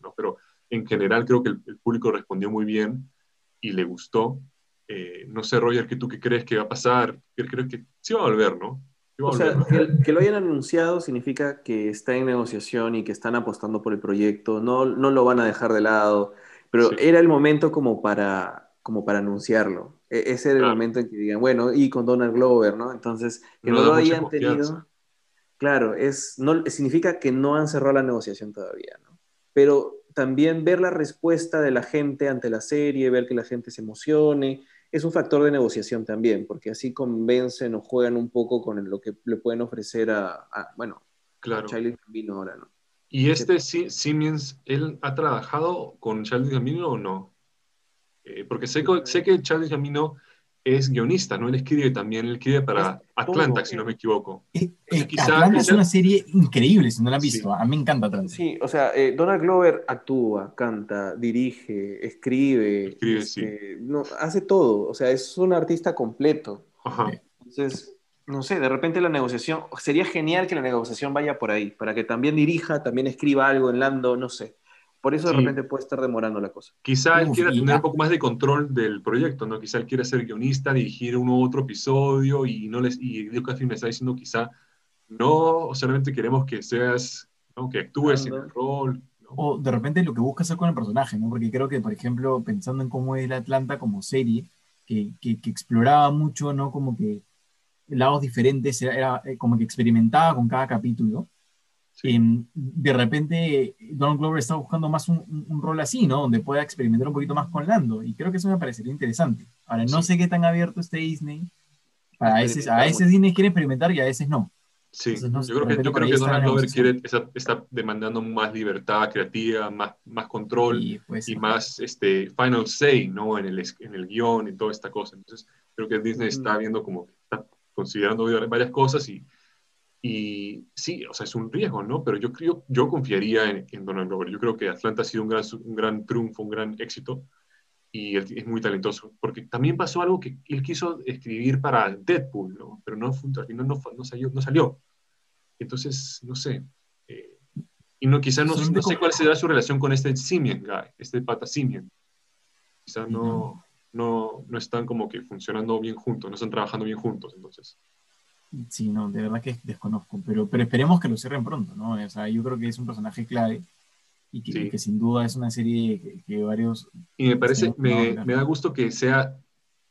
S2: ¿no? Pero en general creo que el, público respondió muy bien y le gustó. Eh, no sé, Roger, ¿qué tú qué crees que va a pasar? Creo que sí va a volver, ¿no?
S3: o sea, que, lo hayan anunciado significa que está en negociación y que están apostando por el proyecto, no, no lo van a dejar de lado, pero era el momento como para, como para anunciarlo. E, ese era el momento en que digan, bueno, y con Donald Glover, ¿no? Entonces, que no, lo hayan tenido, claro, es, no, significa que no han cerrado la negociación todavía, ¿no? Pero también ver la respuesta de la gente ante la serie, ver que la gente se emocione, es un factor de negociación también, porque así convencen o juegan un poco con lo que le pueden ofrecer a, bueno,
S2: claro.
S3: Charlie Gambino ahora, ¿no?
S2: ¿Y este Siemens, él ha trabajado con Charlie Gambino o no? Eh, porque sé, sé que Charlie Gambino es guionista, ¿no? Él escribe también, él escribe para Atlanta, si no me equivoco.
S1: Eh, eh, Atlanta es una serie increíble, si no la has visto. A mí me encanta Atlanta.
S3: Sí, o sea, eh, Donald Glover actúa, canta, dirige, escribe.
S2: Escribe, sí. Este,
S3: no, hace todo, o sea, es un artista completo. Ajá. Entonces, no sé, de repente la negociación, sería genial que la negociación vaya por ahí, para que también dirija, también escriba algo en Lando, no sé. Por eso de repente puede estar demorando la cosa.
S2: Quizá él quiera tener un poco más de control del proyecto, ¿no? Quizá él quiera ser guionista, dirigir uno u otro episodio y no les y Lucasfilm me está diciendo quizá no, solamente queremos que seas, ¿no? que actúes en el rol.
S1: O de repente lo que busca hacer con el personaje, ¿no? Porque creo que, por ejemplo, pensando en cómo es la Atlanta como serie, que, que, que exploraba mucho, ¿no? Como que lados diferentes, era, era, eh, como que experimentaba con cada capítulo Em, de repente Donald Glover está buscando más un, un, rol así, ¿no? Donde pueda experimentar un poquito más con Lando. Y creo que eso me parecería interesante. Ahora, no sé qué tan abierto esté Disney. a veces, a veces Disney quiere experimentar y a veces no.
S2: Sí, yo creo que, yo creo que Donald Glover quiere, está, demandando más libertad creativa, más, más control y, más este, final say, ¿no? En el, en el guion y toda esta cosa. Entonces, creo que Disney está viendo como, está considerando varias cosas y y sí, o sea, es un riesgo, ¿no? Pero yo creo, yo confiaría en, Donald Glover. Yo creo que Atlanta ha sido un gran, un gran triunfo, un gran éxito y es muy talentoso. Porque también pasó algo que él quiso escribir para Deadpool, ¿no? Pero no, al final no, no, salió, no salió. Entonces, no sé. Eh, y no, quizás no, no, sé cuál será su relación con este Simian guy, este pata Simian. Quizás no, no, no están como que funcionando bien juntos, no están trabajando bien juntos, entonces.
S1: Sí, no, de verdad que desconozco, pero, pero esperemos que lo cierren pronto, ¿no? O sea, yo creo que es un personaje clave y que, sin duda es una serie que, varios...
S2: Y me parece, me, me, da gusto que sea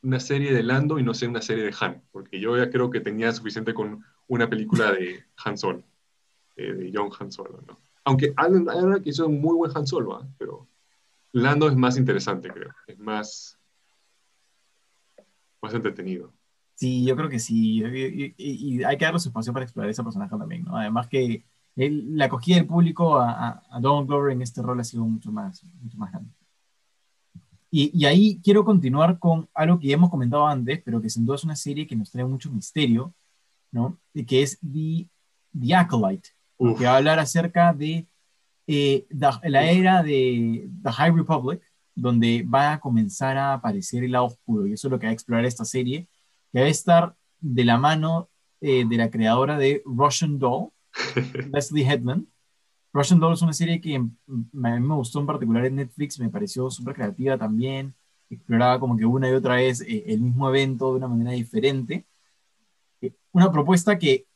S2: una serie de Lando y no sea una serie de Han, porque yo ya creo que tenía suficiente con una película de Han Solo, de John Han Solo, ¿no? Aunque Alan, Alan hizo un muy buen Han Solo, ¿ah? pero Lando es más interesante, creo, es más, más entretenido.
S1: Sí, yo creo que sí. Y, hay que darle su espacio para explorar ese personaje también, ¿no? Además que la acogida del público a, a, Donald Glover en este rol ha sido mucho más, mucho más grande. Y, y, ahí quiero continuar con algo que ya hemos comentado antes, pero que sin duda es una serie que nos trae mucho misterio, ¿no? Y que es The, The Acolyte, que va a hablar acerca de eh, la era de The High Republic, donde va a comenzar a aparecer el lado oscuro, y eso es lo que va a explorar esta serie que a estar de la mano eh, de la creadora de Russian Doll, Leslie Headland. Russian Doll es una serie que a mí me gustó en particular en Netflix, me pareció súper creativa también, exploraba como que una y otra vez eh, el mismo evento de una manera diferente. Eh, una propuesta que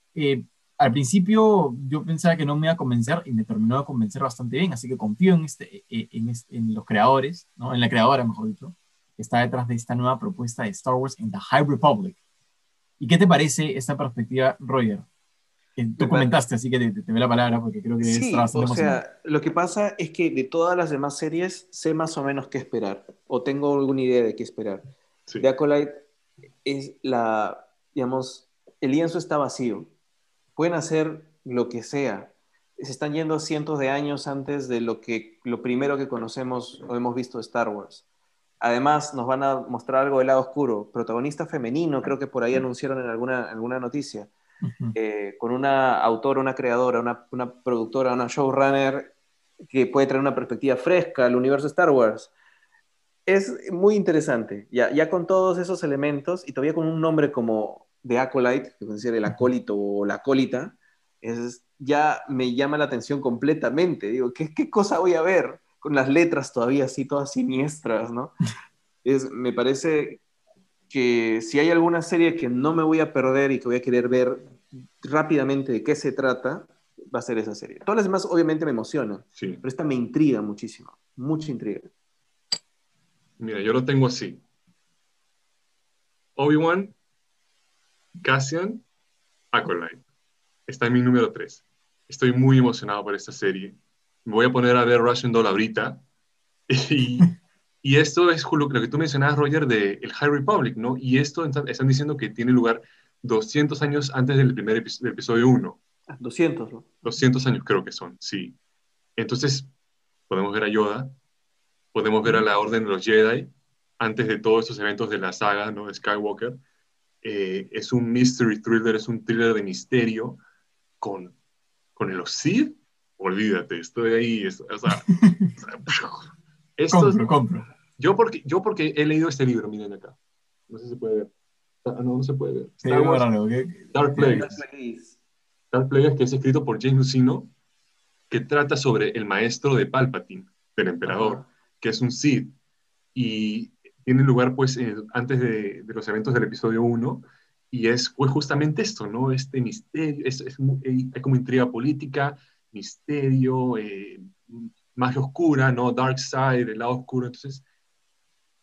S1: al principio yo pensaba que no me iba a convencer y me terminó de convencer bastante bien, así que confío en, este, en, en los creadores, ¿no? en la creadora, mejor dicho, está detrás de esta nueva propuesta de Star Wars en The High Republic. ¿Y qué te parece esta perspectiva, Roger? tú comentaste, así que te, te, doy la palabra porque creo que
S3: sí, o sea, lo que pasa es que de todas las demás series sé más o menos qué esperar, o tengo alguna idea de qué esperar. Sí. The Acolyte es la, digamos, el lienzo está vacío. Pueden hacer lo que sea. Se están yendo cientos de años antes de lo que lo primero que conocemos o hemos visto de Star Wars. Además, nos van a mostrar algo del lado oscuro. Protagonista femenino, creo que por ahí anunciaron en alguna, alguna noticia. Eh, con una autora, una creadora, una, una, productora, una showrunner que puede traer una perspectiva fresca al universo Star Wars. Es muy interesante, ya, ya con todos esos elementos y todavía con un nombre como The Acolyte, que puede ser el acólito o la acólita, es, ya me llama la atención completamente. Digo, ¿qué, ¿qué cosa voy a ver? Con las letras todavía así, todas siniestras, ¿no? Es, me parece que si hay alguna serie que no me voy a perder y que voy a querer ver rápidamente de qué se trata, va a ser esa serie. Todas las demás obviamente me emocionan, sí. pero esta me intriga muchísimo, mucha intriga.
S2: Mira, yo lo tengo así. Obi-Wan, Cassian, Acolyte. Está en mi número 3. Estoy muy emocionado por esta serie. Me voy a poner a ver Russian Doll ahorita. Y y esto es lo, que tú mencionabas, Roger, de el High Republic, ¿no? Y esto están diciendo que tiene lugar 200 años antes del primer episodio 1.
S3: 200, ah, ¿no?
S2: 200 años creo que son, sí. Entonces, podemos ver a Yoda, podemos ver a la Orden de los Jedi, antes de todos estos eventos de la saga, ¿no? De Skywalker. Eh, es un mystery thriller, es un thriller de misterio con, con los Sith. Olvídate, estoy ahí, o sea,
S1: compro, compro.
S2: Yo porque, yo porque he leído este libro, miren acá. No sé si se puede ver. Ah, no, no se puede ver. Dark Plagueis. Dark Plagueis, que es escrito por James Lucino, que trata sobre el maestro de Palpatine, del emperador, que es un Sith. Y tiene lugar, pues, antes de, de, los eventos del episodio 1. Y es pues, justamente esto, ¿no? Este misterio, es, es, hay como intriga política, misterio, eh, magia oscura, ¿no? Dark Side, el lado oscuro. Entonces,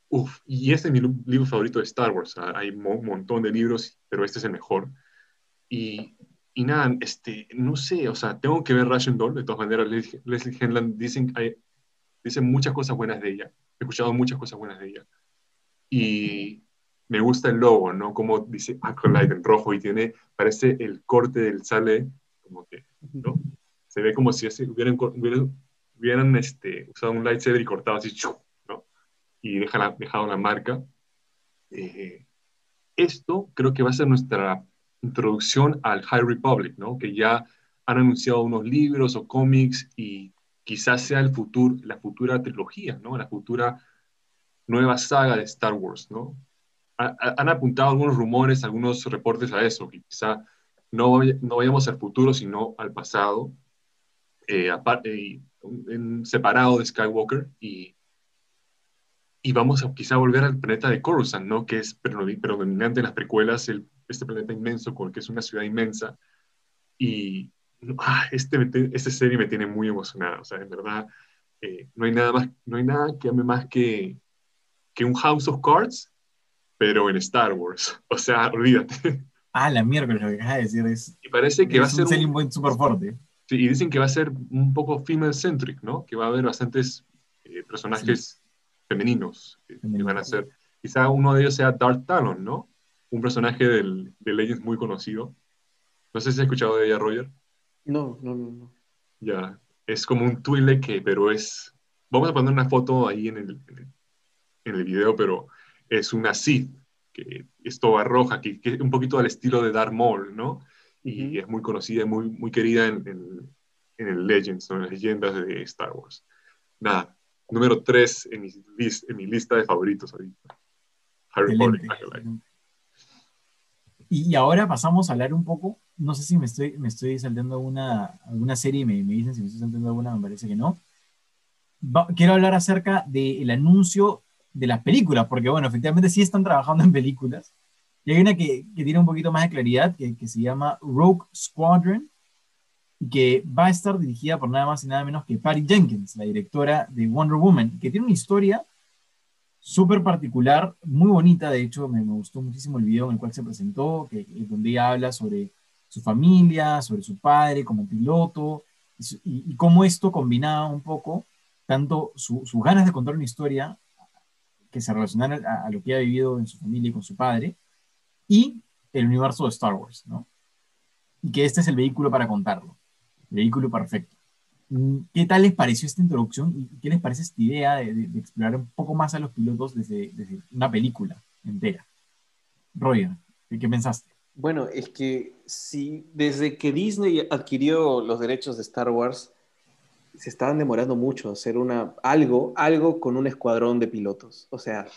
S2: uff, y este es mi libro favorito de Star Wars. hay un montón de libros, pero este es el mejor. Y, y nada, este, no sé, o sea, tengo que ver Russian Doll, de todas maneras, Leslie Henland dicen, dicen muchas cosas buenas de ella. He escuchado muchas cosas buenas de ella. Y me gusta el logo, ¿no? Como dice Acolyte en rojo y tiene, parece el corte del sale, como que, ¿no? Se ve como si hubieran, hubieran hubieran este, usado un lightsaber y cortado así, ¿no? Y deja dejado la marca. Eh, esto creo que va a ser nuestra introducción al High Republic, ¿no? Que ya han anunciado unos libros o cómics y quizás sea el futuro, la futura trilogía, ¿no? La futura nueva saga de Star Wars, ¿no? han apuntado algunos rumores, algunos reportes a eso, que quizá no, no vayamos al futuro, sino al pasado. Eh, aparte, en, separado de Skywalker y, y vamos a quizá volver al planeta de Coruscant, ¿no? Que es predominante en las precuelas, el, este planeta inmenso, que es una ciudad inmensa. Y ah, este, esta serie me tiene muy emocionada, o sea, en verdad, eh, no hay nada más, no hay nada que ame más que, que un House of Cards, pero en Star Wars. O sea, olvídate.
S1: Ah, la mierda, lo que acabas de decir es.
S2: Y parece que va a ser.
S1: Un buen súper fuerte
S2: y dicen que va a ser un poco female-centric, ¿no? Que va a haber bastantes eh, personajes femeninos que, van a ser. Quizá uno de ellos sea Darth Talon, ¿no? Un personaje del, de Legends muy conocido. No sé si has escuchado de ella, Roger.
S3: No, no, no, no.
S2: Ya, es como un Twi'lek, pero es... Vamos a poner una foto ahí en el, en el, video, pero es una Sith, que es toda roja, que, es un poquito al estilo de Darth Maul, ¿no? Y es muy conocida y muy, muy querida en, en, en el Legends, en las leyendas de Star Wars. Nada, número 3 en, mi en mi lista de favoritos ahorita. Harry Potter.
S1: Y ahora pasamos a hablar un poco, no sé si me estoy, me estoy saltando alguna, alguna serie, me, me dicen si me estoy saltando alguna, me parece que no. quiero hablar acerca del anuncio de las películas, porque bueno, efectivamente sí están trabajando en películas, y hay una que, que tiene un poquito más de claridad, que, que, se llama Rogue Squadron, que va a estar dirigida por nada más y nada menos que Patty Jenkins, la directora de Wonder Woman, que tiene una historia súper particular, muy bonita, de hecho me, me, gustó muchísimo el video en el cual se presentó, que, donde ella habla sobre su familia, sobre su padre como piloto, y, cómo esto combinaba un poco tanto sus ganas de contar una historia que se relacionara a, lo que ha vivido en su familia y con su padre, y el universo de Star Wars, ¿no? Y que este es el vehículo para contarlo, vehículo perfecto. ¿Qué tal les pareció esta introducción y qué les parece esta idea de, explorar un poco más a los pilotos desde, una película entera? Roger, ¿qué pensaste?
S3: Bueno, es que si desde que Disney adquirió los derechos de Star Wars, se estaban demorando mucho hacer una, algo, algo con un escuadrón de pilotos. O sea,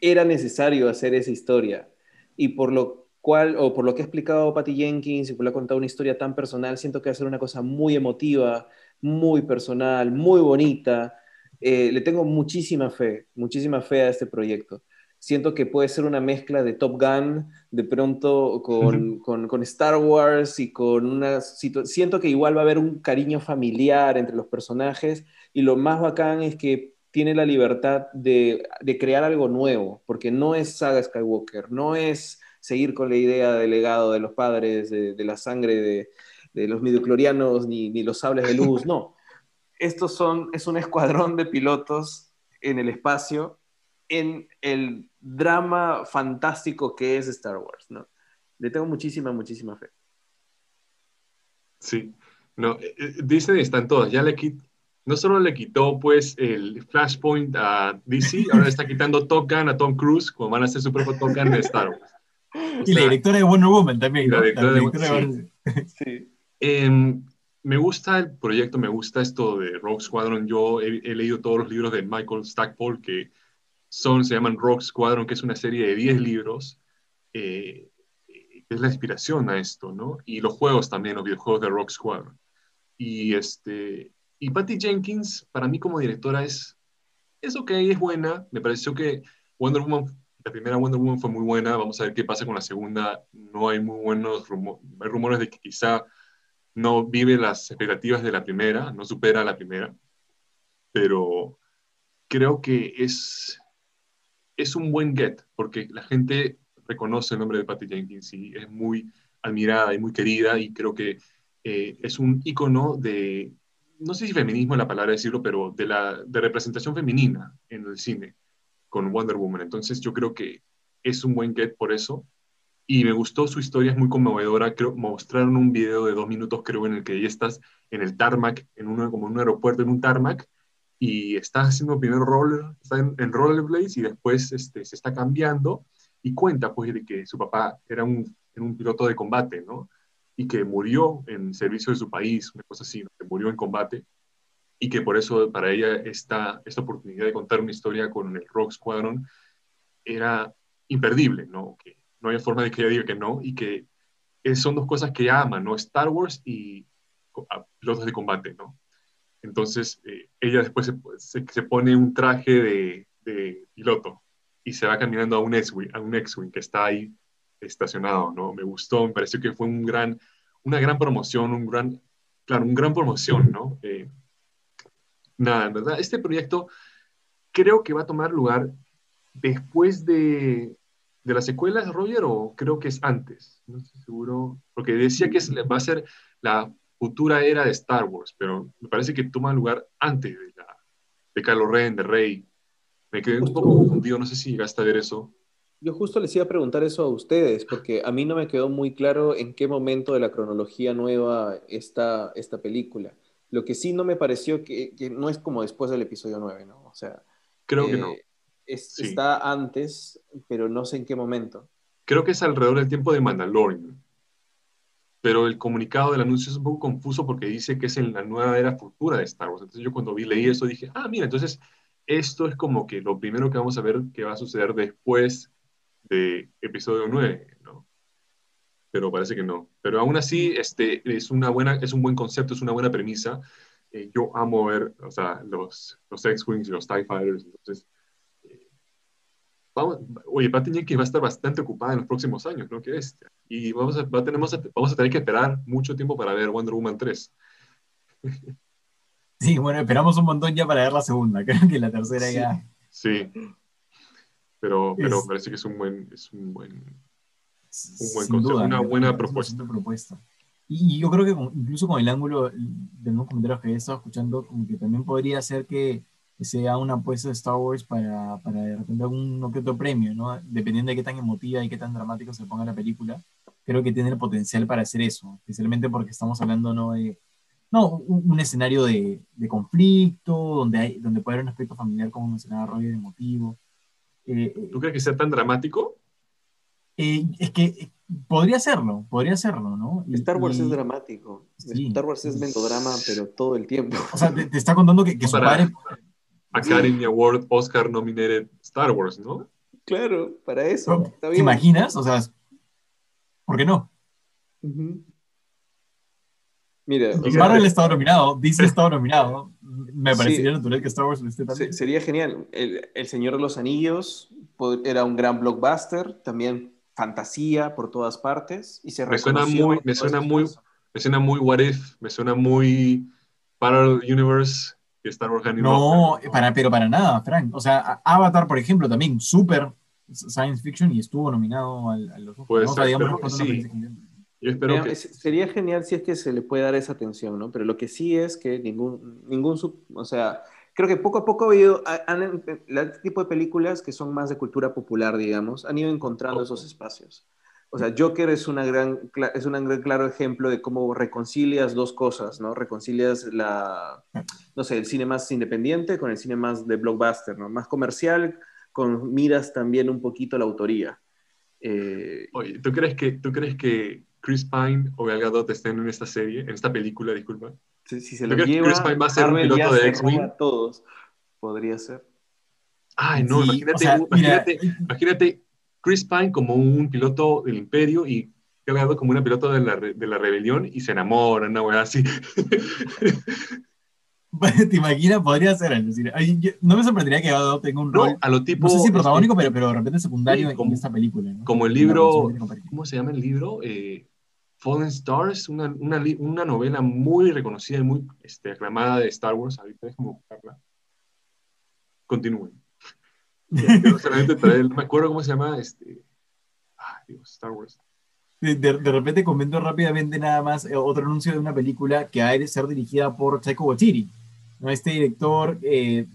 S3: era necesario hacer esa historia. Y por lo cual, o por lo que ha explicado Patty Jenkins y por lo que ha contado una historia tan personal, siento que va a ser una cosa muy emotiva, muy personal, muy bonita. Eh, le tengo muchísima fe, muchísima fe a este proyecto siento que puede ser una mezcla de Top Gun, de pronto con, con, Star Wars y con una Siento que igual va a haber un cariño familiar entre los personajes y lo más bacán es que tiene la libertad de, de crear algo nuevo, porque no es saga Skywalker, no es seguir con la idea del legado de los padres, de, de la sangre de, de los midiclorianos, ni, ni los sables de luz, no. Estos son, es un escuadrón de pilotos en el espacio en el drama fantástico que es Star Wars, ¿no? Le tengo muchísima, muchísima fe.
S2: Sí, no, eh, eh, Disney está en todas, ya le quitó, no solo le quitó pues el Flashpoint a DC, ahora le está quitando Top Gun a Tom Cruise, como van a hacer su propio Top Gun de Star Wars.
S1: y la directora de Wonder Woman también, ¿no? La directora, de, Wonder
S2: Sí. Me gusta el proyecto, me gusta esto de Rogue Squadron. Yo he, he, leído todos los libros de Michael Stackpole, que son, se llaman Rock Squadron, que es una serie de 10 libros, eh, es la inspiración a esto, ¿no? Y los juegos también, los videojuegos de Rock Squadron. Y, este, y Patty Jenkins, para mí como directora, es, es ok, es buena. Me pareció que Wonder Woman, la primera Wonder Woman fue muy buena. Vamos a ver qué pasa con la segunda. No hay muy buenos rumores, hay rumores de que quizá no vive las expectativas de la primera, no supera la primera. Pero creo que es, es un buen get, porque la gente reconoce el nombre de Patty Jenkins y es muy admirada y muy querida y creo que eh, es un icono de, no sé si feminismo es la palabra decirlo, pero de, la, de representación femenina en el cine con Wonder Woman. Entonces yo creo que es un buen get por eso. Y me gustó su historia, es muy conmovedora. Creo, mostraron un video de dos minutos, creo, en el que ella estás en el tarmac, en uno, como un aeropuerto, en un tarmac, y está haciendo primero roller, está en, en rollerblades y después este, se está cambiando y cuenta pues de que su papá era un, un piloto de combate, ¿no? Y que murió en servicio de su país, una cosa así, murió en combate y que por eso para ella esta, esta oportunidad de contar una historia con el Rock Squadron era imperdible, ¿no? Que no había forma de que ella diga que no y que son dos cosas que ella ama, ¿no? Star Wars y pilotos de combate, ¿no? Entonces, eh, ella después se, pone un traje de, piloto y se va caminando a un X-Wing que está ahí estacionado, ¿no? Me gustó, me pareció que fue un gran, una gran promoción, un gran, claro, un gran promoción, ¿no? Eh, nada, en verdad, este proyecto creo que va a tomar lugar después de, de las secuelas, Roger, o creo que es antes, no estoy seguro, porque decía que va a ser la futura era de Star Wars, pero me parece que toma lugar antes de, la, de Kylo Ren, de Rey. Me quedé un poco confundido, no sé si llegaste a ver eso.
S3: Yo justo les iba a preguntar eso a ustedes, porque a mí no me quedó muy claro en qué momento de la cronología nueva está esta película. Lo que sí no me pareció que, que no es como después del episodio 9, ¿no? O sea,
S2: creo que no.
S3: Eh, está antes, pero no sé en qué momento.
S2: Creo que es alrededor del tiempo de Mandalorian pero el comunicado del anuncio es un poco confuso porque dice que es en la nueva era futura de Star Wars. Entonces yo cuando vi, leí eso dije, ah, mira, entonces esto es como que lo primero que vamos a ver que va a suceder después de episodio 9, ¿no? Pero parece que no. Pero aún así, este, es, una buena, es un buen concepto, es una buena premisa. Eh, yo amo ver, o sea, los, los X-Wings y los TIE Fighters, entonces vamos, oye, Patty Jenkins va a estar bastante ocupada en los próximos años, ¿no? Qué bestia. Y vamos a, tenemos vamos a tener que esperar mucho tiempo para ver Wonder Woman 3.
S1: Sí, bueno, esperamos un montón ya para ver la segunda. Creo que la tercera ya.
S2: Sí. Pero, pero parece que es un buen, es un buen, un buen concepto, una buena propuesta.
S1: propuesta. Y, yo creo que incluso con el ángulo de los comentarios que he estado escuchando, como que también podría ser que, sea una apuesta de Star Wars para, para de repente algún otro premio, ¿no? Dependiendo de qué tan emotiva y qué tan dramático se ponga la película, creo que tiene el potencial para hacer eso, especialmente porque estamos hablando, ¿no? De, no, un, escenario de, de, conflicto, donde, hay, donde puede haber un aspecto familiar, como mencionaba Roger, emotivo.
S2: Eh, eh, ¿Tú crees que sea tan dramático?
S1: Eh, es que podría serlo, podría serlo, ¿no?
S3: Star Wars es dramático. Star Wars es melodrama, pero todo el tiempo.
S1: O sea, te, está contando que, que su padre...
S2: Academy Award Oscar nominated Star Wars, ¿no?
S3: Claro, para eso.
S1: ¿Te imaginas? O sea, ¿por qué no?
S3: Mira,
S1: Marvel estaba nominado, Disney estaba nominado. Me parecería natural que Star Wars esté también.
S3: Sería genial. El, el Señor de los Anillos era un gran blockbuster, también fantasía por todas partes y se
S2: me suena muy me suena muy me suena muy What If me suena muy Parallel Universe que Star Wars
S1: no para pero para nada Frank o sea Avatar por ejemplo también súper science fiction y estuvo nominado a, los
S2: Puede sí. Yo espero que...
S3: Sería genial si es que se le puede dar esa atención, ¿no? Pero lo que sí es que ningún, ningún o sea, creo que poco a poco ha habido, han, este tipo de películas que son más de cultura popular, digamos, han ido encontrando esos espacios. O sea, Joker es, una gran, es un gran claro ejemplo de cómo reconcilias dos cosas, ¿no? Reconcilias la, no sé, el cine más independiente con el cine más de blockbuster, ¿no? Más comercial, con miras también un poquito la autoría.
S2: Eh, Oye, ¿tú crees que, tú crees que Chris Pine o Gal Gadot estén en esta serie, en esta película, disculpa?
S3: Si, se lo lleva,
S2: Chris Pine va a ser un piloto de X-Wing?
S3: todos, podría ser.
S2: Ay, no, imagínate, imagínate, Chris Pine como un piloto del Imperio y Gal Gadot como una piloto de la, de la rebelión y se enamoran, una weá así.
S1: ¿Te imaginas? Podría ser. no me sorprendería que Gadot tenga un rol.
S2: a lo tipo,
S1: no sé si protagónico, pero, pero de repente secundario en esta película.
S2: Como el libro. ¿Cómo se llama el libro? Eh, Fallen Stars, una, una, una, novela muy reconocida y muy este, aclamada de Star Wars. Ahorita déjame buscarla. Continúen. no me acuerdo cómo se llama. Este, ah, Dios, Star Wars.
S1: De, de, repente comento rápidamente nada más eh, otro anuncio de una película que ha de ser dirigida por Taika Waititi, ¿no? este director eh,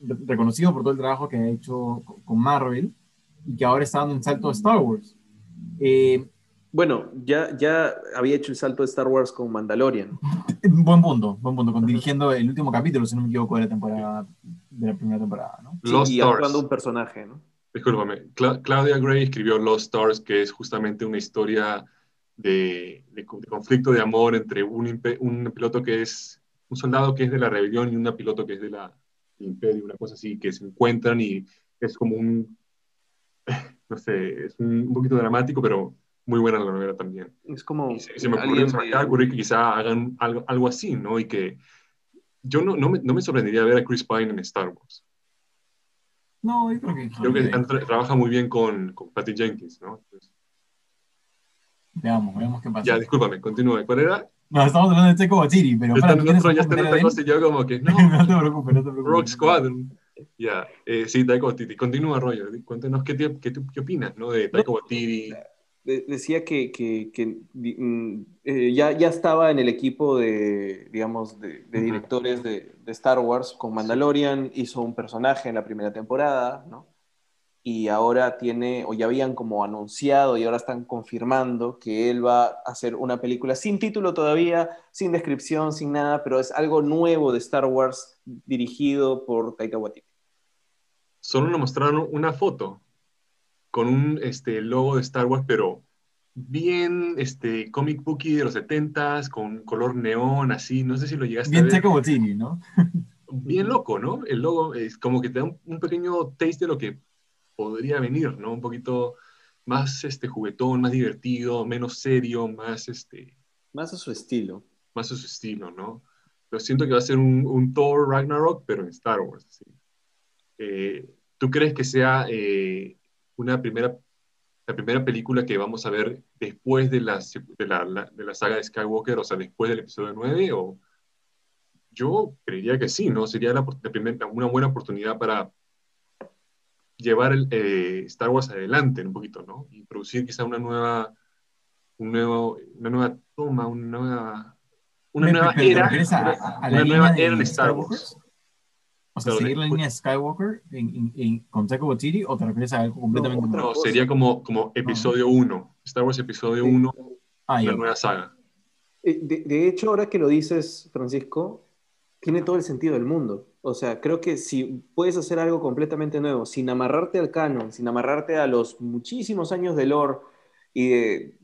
S1: reconocido por todo el trabajo que ha hecho con Marvel y que ahora está dando un salto a Star Wars.
S3: Eh, bueno, ya, ya había hecho el salto de Star Wars con Mandalorian.
S1: Buen punto, buen punto, con dirigiendo el último capítulo, si no me equivoco, de la temporada, de la primera temporada, ¿no?
S3: Sí, y actuando un personaje, ¿no?
S2: Discúlpame, Claudia Gray escribió Lost Stars, que es justamente una historia de, conflicto de amor entre un, un, piloto que es, un soldado que es de la rebelión y una piloto que es de la, del imperio, una cosa así, que se encuentran y es como un, no sé, es un poquito dramático, pero muy buena la novela también.
S3: Es como...
S2: se, me ocurrió, que quizá hagan algo, algo, así, ¿no? Y que yo no, no, me, no me sorprendería ver a Chris Pine en Star Wars.
S1: No, yo creo que...
S2: Creo que trabaja muy bien con, con Patty Jenkins, ¿no?
S1: veamos, veamos qué pasa.
S2: Ya, discúlpame, continúe. ¿Cuál era?
S1: No, estamos hablando de Checo Bachiri, pero...
S2: Para, ya está en otra cosa y yo como que... No,
S1: no te preocupes, no te preocupes.
S2: Rock Squadron. Ya, eh, sí, Taika Waititi. Continúa, Roger. Cuéntanos qué, qué, qué, opinas, ¿no? De Taika Waititi
S3: decía que, que, que mm, eh, ya, ya estaba en el equipo de, digamos, de, directores de, de, Star Wars con Mandalorian, hizo un personaje en la primera temporada, ¿no? Y ahora tiene, o ya habían como anunciado y ahora están confirmando que él va a hacer una película sin título todavía, sin descripción, sin nada, pero es algo nuevo de Star Wars dirigido por Taika Waititi.
S2: Solo nos mostraron una foto con un este, logo de Star Wars, pero bien este, comic booky de los 70s, con color neón, así, no sé si lo llegaste
S1: bien
S2: a ver.
S1: Bien Botini, ¿no?
S2: bien loco, ¿no? El logo es como que te da un, pequeño taste de lo que podría venir, ¿no? Un poquito más este, juguetón, más divertido, menos serio, más este...
S3: Más a su estilo.
S2: Más a su estilo, ¿no? Pero siento que va a ser un, Thor Ragnarok, pero en Star Wars, ¿sí? Eh, ¿Tú crees que sea eh, una primera, la primera película que vamos a ver después de la, de la, de la saga de Skywalker, o sea, después del episodio 9, o yo creería que sí, ¿no? Sería la, primera, una buena oportunidad para llevar el, eh, Star Wars adelante un poquito, ¿no? Y producir quizá una nueva, un nuevo, una nueva toma, una nueva, una nueva era, una nueva era de Star Wars.
S1: O sea, seguir la línea Skywalker en, en, con Taika Waititi o te refieres a algo completamente
S2: nuevo? No, sería como, como episodio 1, Star Wars episodio 1, ah, una nueva saga.
S3: Eh, de, de, hecho, ahora que lo dices, Francisco, tiene todo el sentido del mundo. O sea, creo que si puedes hacer algo completamente nuevo, sin amarrarte al canon, sin amarrarte a los muchísimos años de lore y de,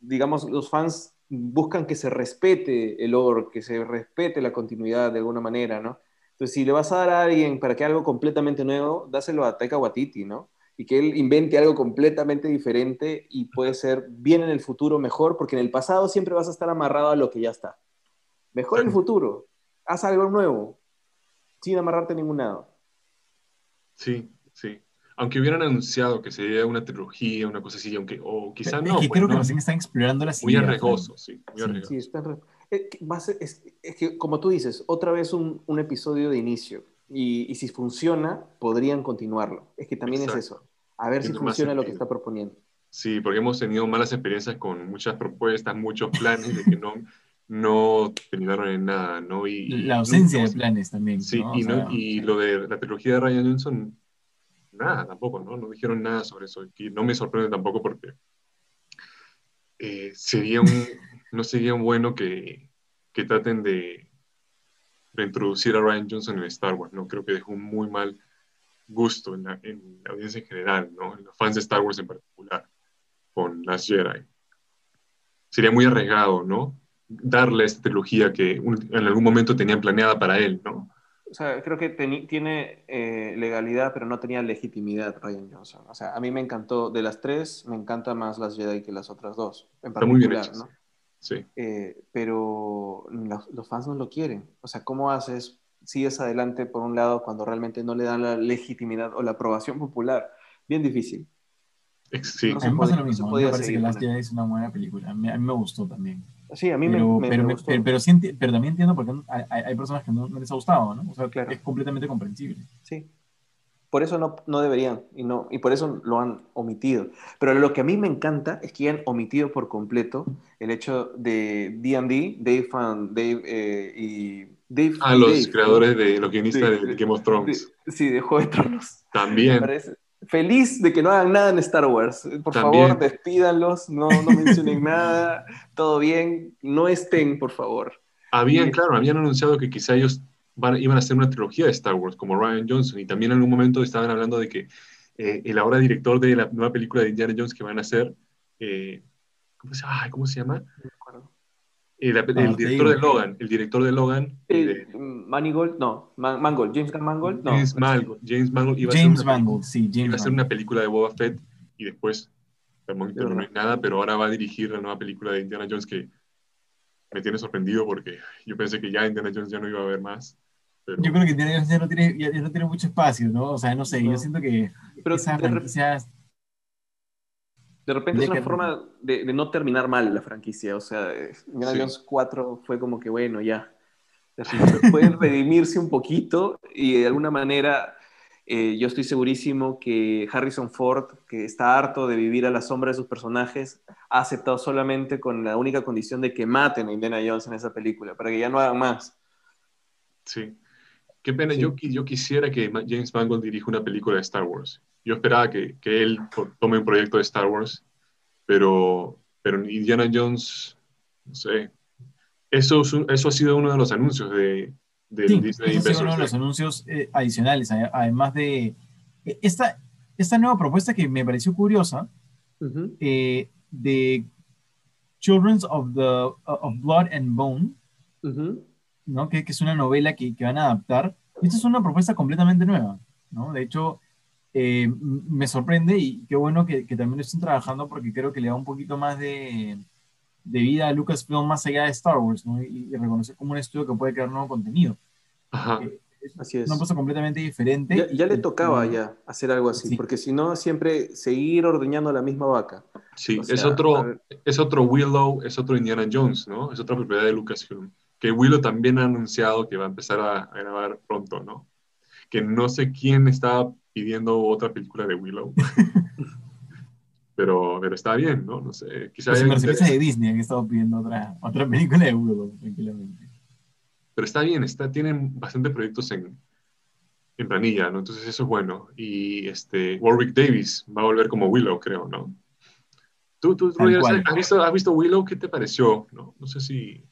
S3: digamos, los fans buscan que se respete el lore, que se respete la continuidad de alguna manera, ¿no? Entonces, si le vas a dar a alguien para que haga algo completamente nuevo, dáselo a Taika Waititi, ¿no? Y que él invente algo completamente diferente y puede ser bien en el futuro mejor, porque en el pasado siempre vas a estar amarrado a lo que ya está. Mejor en el futuro, haz algo nuevo, sin amarrarte a ningún lado.
S2: Sí, sí. Aunque hubieran anunciado que sería una trilogía, una cosa así, aunque, o quizá no.
S1: Es que
S2: pues,
S1: creo que recién están explorando la
S2: Muy arriesgoso, sí. Muy arriesgoso.
S3: Sí, están es, que, como tú dices, otra vez un, un episodio de inicio. Y, y, si funciona, podrían continuarlo. Es que también es eso. A ver si funciona lo que está proponiendo.
S2: Sí, porque hemos tenido malas experiencias con muchas propuestas, muchos planes de que no, no terminaron en nada, ¿no? Y,
S1: la ausencia de planes también.
S2: Sí, y, no, y lo de la trilogía de Ryan Johnson, nada tampoco, ¿no? No dijeron nada sobre eso. Y no me sorprende tampoco porque eh, sería un, no sería bueno que, que traten de reintroducir a Ryan Johnson en Star Wars, ¿no? Creo que dejó un muy mal gusto en la, audiencia en general, ¿no? En los fans de Star Wars en particular, con las Jedi. Sería muy arriesgado, ¿no? Darle esta trilogía que en algún momento tenían planeada para él, ¿no?
S3: O sea, creo que tiene eh, legalidad, pero no tenía legitimidad Ryan Johnson. O sea, a mí me encantó, de las tres, me encanta más las Jedi que las otras dos, en particular, ¿no?
S2: Sí.
S3: Eh, pero los, fans no lo quieren. O sea, ¿cómo haces, sigues adelante por un lado cuando realmente no le dan la legitimidad o la aprobación popular? Bien difícil.
S2: Sí.
S1: a mí me pasa lo mismo. me parece que Last Jedi es una buena película. A mí, me gustó también.
S3: Sí, a mí
S1: pero,
S3: me,
S1: pero,
S3: gustó.
S1: Pero, pero, pero, también entiendo porque hay, hay personas que no, les ha gustado, ¿no? O sea, claro. es completamente comprensible.
S3: Sí. Por eso no, no deberían y, no, y por eso lo han omitido. Pero lo que a mí me encanta es que han omitido por completo el hecho de D&D, Dave, Dave eh, y Dave.
S2: Ah, los creadores de los guionistas de, Game of Thrones.
S3: sí, de Juego de Tronos.
S2: También.
S3: Feliz de que no hagan nada en Star Wars. Por favor, despídanlos, no, no mencionen nada, todo bien, no estén, por favor.
S2: Habían, claro, habían anunciado que quizá ellos iban a hacer una trilogía de Star Wars, como Ryan Johnson, y también en algún momento estaban hablando de que eh, el ahora director de la nueva película de Indiana Jones que van a hacer, eh, ¿cómo, se, ¿cómo, se, llama? el, el, ah, director de Logan, el director de Logan.
S3: Eh, Manigold, no, Mangold, James Mangold, no.
S2: James Mangold, James Mangold iba,
S1: James
S2: a, hacer
S1: Mangold, sí, James
S2: iba a hacer una película de Boba Fett y después, no es nada, pero ahora va a dirigir la nueva película de Indiana Jones que me tiene sorprendido porque yo pensé que ya Indiana Jones ya no iba a haber más.
S1: Yo creo que ya no, tiene, ya, no tiene mucho espacio, ¿no? O sea, no sé, yo siento que
S3: pero esa franquicia... De repente es una forma de, de, no terminar mal la franquicia, o sea, Indiana Jones 4 fue como que, bueno, ya, pueden redimirse un poquito y de alguna manera eh, yo estoy segurísimo que Harrison Ford, que está harto de vivir a la sombra de sus personajes, ha aceptado solamente con la única condición de que maten a Indiana Jones en esa película, para que ya no hagan más.
S2: Sí. Qué pena, yo, yo quisiera que James Mangold dirija una película de Star Wars. Yo esperaba que, que él tome un proyecto de Star Wars, pero, pero Indiana Jones, no sé. Eso, eso ha sido uno de los anuncios de, de
S1: sí, Disney. uno de los anuncios eh, adicionales, además de eh, esta, esta nueva propuesta que me pareció curiosa, eh, de Children of, the, of Blood and Bone, ¿no? que, que, es una novela que, que, van a adaptar. Esta es una propuesta completamente nueva. ¿no? De hecho, eh, me sorprende y qué bueno que, que, también estén trabajando porque creo que le da un poquito más de, de vida a Lucasfilm más allá de Star Wars ¿no? y, reconocer como un estudio que puede crear nuevo contenido.
S2: Ajá. Eh,
S3: es así es.
S1: Una cosa completamente diferente.
S3: Ya, ya le tocaba ya hacer algo así, sí. porque si no, siempre seguir ordeñando la misma vaca.
S2: Sí, o sea, es, otro, es otro Willow, es otro Indiana Jones, ¿no? Es otra propiedad de Lucasfilm que Willow también ha anunciado que va a empezar a, a, grabar pronto, ¿no? Que no sé quién estaba pidiendo otra película de Willow. pero, pero está bien, ¿no? No sé,
S1: quizás... Los de Disney han estado pidiendo otra, otra película de Euro, tranquilamente.
S2: Pero está bien, está, tienen bastantes proyectos en, en planilla, ¿no? Entonces eso es bueno. Y este, Warwick Davis va a volver como Willow, creo, ¿no? ¿Tú, tú has, visto, has visto Willow? ¿Qué te pareció? No, no sé si...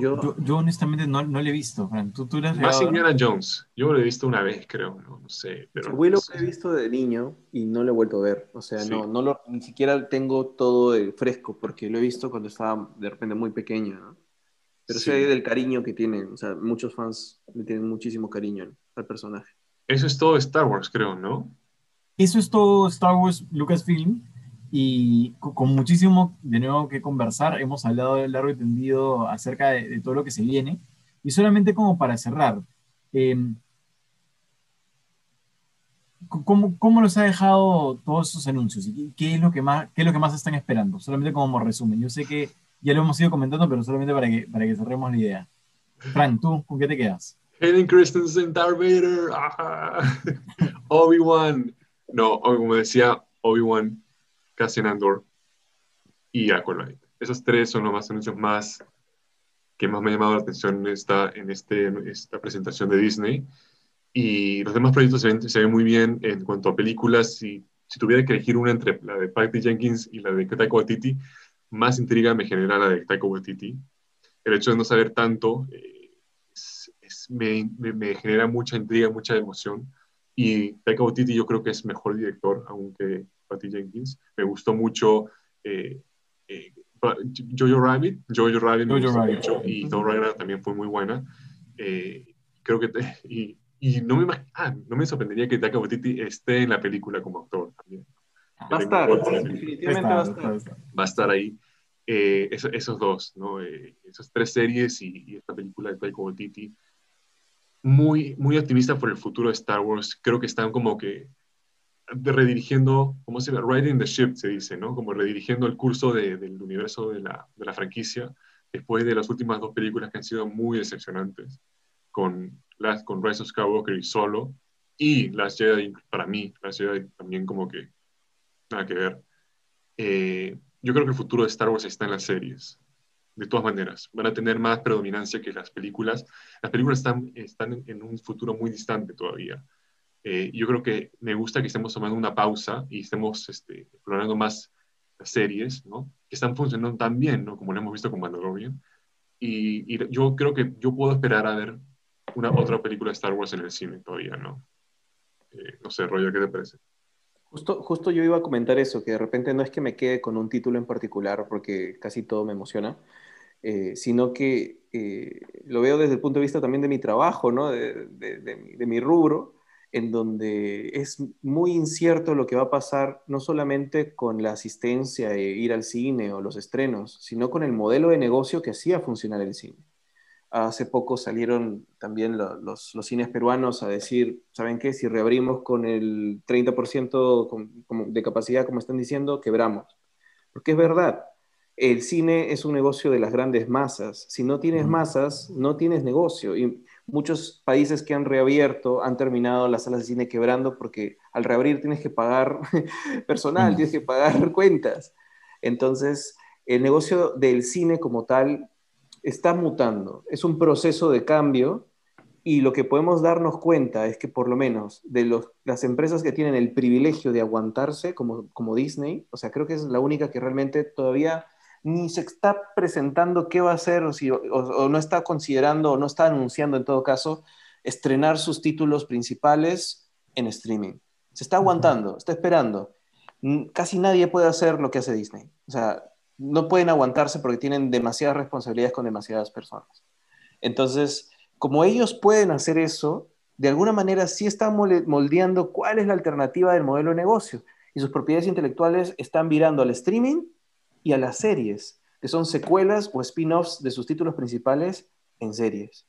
S1: Yo, yo, honestamente no, no le he visto, ¿Tú, tú
S2: Más Indiana Jones. Yo lo he visto una vez, creo. No, no sé. Pero
S3: Willow lo he visto de niño y no lo he vuelto a ver. O sea, no, no lo, ni siquiera tengo todo fresco porque lo he visto cuando estaba de repente muy pequeño. ¿no? Pero sé del cariño que tienen. O sea, muchos fans le tienen muchísimo cariño al personaje.
S2: Eso es todo Star Wars, creo, ¿no?
S1: Eso es todo Star Wars Lucasfilm y con muchísimo de nuevo que conversar. Hemos hablado largo y tendido acerca de, todo lo que se viene. Y solamente como para cerrar, em, ¿cómo, ¿cómo, los ha dejado todos esos anuncios? ¿Y qué es, lo que más, qué es lo que más están esperando? Solamente como resumen. Yo sé que ya lo hemos ido comentando, pero solamente para que, para que cerremos la idea. Frank, ¿tú con qué te quedas?
S2: Hayden Christensen, Darth Vader, Obi-Wan. No, como decía, Obi-Wan Cassian Andor y Acolyte. Esos tres son los más anuncios más que más me ha llamado la atención en esta, en este, esta presentación de Disney. Y los demás proyectos se ven, se ven muy bien en cuanto a películas. Si, si tuviera que elegir una entre la de Patty Jenkins y la de Taika Waititi, más intriga me genera la de Taika Waititi. El hecho de no saber tanto eh, me, me, genera mucha intriga, mucha emoción. Y Taika Waititi yo creo que es mejor director, aunque Patty Jenkins. Me gustó mucho eh, eh, Jojo Rabbit. Jojo Rabbit me gustó mucho y Don Ryan también fue muy buena. Eh, creo que y, y, no me ah, no me sorprendería que Taka Waititi esté en la película como actor también.
S3: Va a estar, definitivamente va a estar.
S2: Va a estar ahí. Eh, esos, esos, dos, ¿no? Eh, esas tres series y, y, esta película de Taika Waititi. Muy, muy optimista por el futuro de Star Wars. Creo que están como que redirigiendo, ¿cómo se llama? Riding the ship, se dice, ¿no? Como redirigiendo el curso del universo de la, de la, franquicia después de las últimas dos películas que han sido muy decepcionantes, con, las, con Rise of Skywalker y Solo, y las Jedi, para mí, las Jedi también como que nada que ver. Eh, yo creo que el futuro de Star Wars está en las series. De todas maneras, van a tener más predominancia que las películas. Las películas están, están en un futuro muy distante todavía eh, yo creo que me gusta que estemos tomando una pausa y estemos este, explorando más las series, ¿no? Que están funcionando tan bien, ¿no? Como lo hemos visto con Mandalorian. Y, y, yo creo que yo puedo esperar a ver una otra película de Star Wars en el cine todavía, ¿no? Eh, no sé, Roger, ¿qué te parece?
S3: Justo, justo yo iba a comentar eso, que de repente no es que me quede con un título en particular, porque casi todo me emociona, eh, sino que lo veo desde el punto de vista también de mi trabajo, ¿no? de, de, de mi rubro, en donde es muy incierto lo que va a pasar, no solamente con la asistencia e ir al cine o los estrenos, sino con el modelo de negocio que hacía funcionar el cine. Hace poco salieron también los, cines peruanos a decir, ¿saben qué? Si reabrimos con el 30% de capacidad, como están diciendo, quebramos. Porque es verdad, el cine es un negocio de las grandes masas. Si no tienes masas, no tienes negocio. Y muchos países que han reabierto han terminado las salas de cine quebrando porque al reabrir tienes que pagar personal, tienes que pagar cuentas. Entonces, el negocio del cine como tal está mutando. Es un proceso de cambio y lo que podemos darnos cuenta es que por lo menos de los, las empresas que tienen el privilegio de aguantarse, como, como Disney, o sea, creo que es la única que realmente todavía ni se está presentando qué va a hacer o, si, o, no está considerando o no está anunciando en todo caso estrenar sus títulos principales en streaming. Se está aguantando, está esperando. Casi nadie puede hacer lo que hace Disney. O sea, no pueden aguantarse porque tienen demasiadas responsabilidades con demasiadas personas. Entonces, como ellos pueden hacer eso, de alguna manera sí están moldeando cuál es la alternativa del modelo de negocio. Y sus propiedades intelectuales están virando al streaming y a las series, que son secuelas o spin-offs de sus títulos principales en series.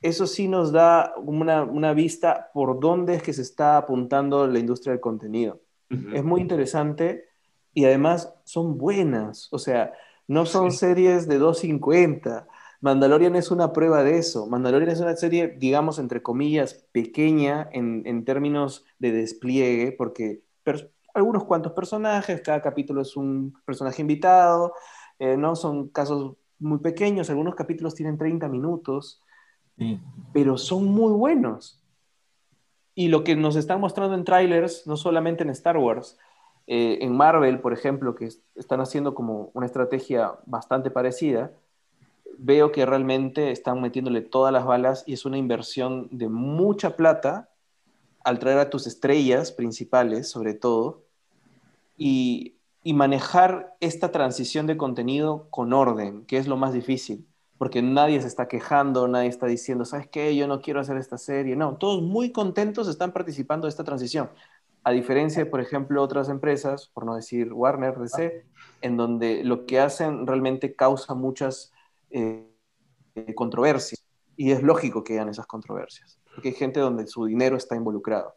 S3: Eso sí nos da una, vista por dónde es que se está apuntando la industria del contenido. Es muy interesante y además son buenas, o sea, no son series de 250. Mandalorian es una prueba de eso. Mandalorian es una serie, digamos, entre comillas, pequeña en, en términos de despliegue, porque algunos cuantos personajes, cada capítulo es un personaje invitado, eh, ¿no? Son casos muy pequeños, algunos capítulos tienen 30 minutos, pero son muy buenos. Y lo que nos están mostrando en trailers, no solamente en Star Wars, eh, en Marvel, por ejemplo, que están haciendo como una estrategia bastante parecida, veo que realmente están metiéndole todas las balas y es una inversión de mucha plata al traer a tus estrellas principales, sobre todo, y, manejar esta transición de contenido con orden, que es lo más difícil, porque nadie se está quejando, nadie está diciendo, ¿sabes qué? Yo no quiero hacer esta serie. No, todos muy contentos están participando de esta transición. A diferencia de, por ejemplo, otras empresas, por no decir Warner, DC, en donde lo que hacen realmente causa muchas eh, controversias. Y es lógico que hayan esas controversias, porque hay gente donde su dinero está involucrado.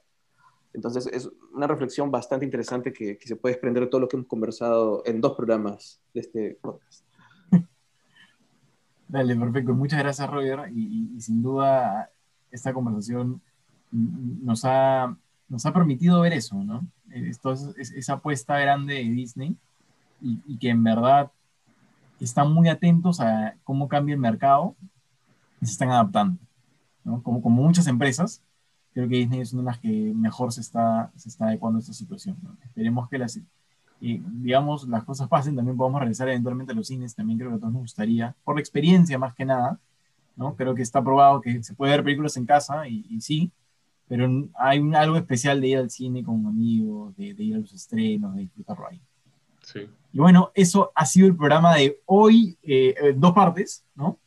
S3: Entonces, es una reflexión bastante interesante que, se puede desprender de todo lo que hemos conversado en dos programas de este podcast.
S1: Dale, perfecto. Muchas gracias, Roger. Y, sin duda, esta conversación nos ha, nos ha permitido ver eso, ¿no? Esto es, esa apuesta grande de Disney y, y, que en verdad están muy atentos a cómo cambia el mercado y se están adaptando, ¿no? Como, como muchas empresas, creo que Disney es una de las que mejor se está, se está adecuando a esta situación. Esperemos que las, digamos, las cosas pasen, también podamos regresar eventualmente a los cines, también creo que a todos nos gustaría, por la experiencia más que nada, ¿no? Creo que está probado que se puede ver películas en casa y, sí, pero hay un, algo especial de ir al cine con amigos, de, de ir a los estrenos, de disfrutarlo ahí. Sí. Y bueno, eso ha sido el programa de hoy, eh, dos partes, ¿no?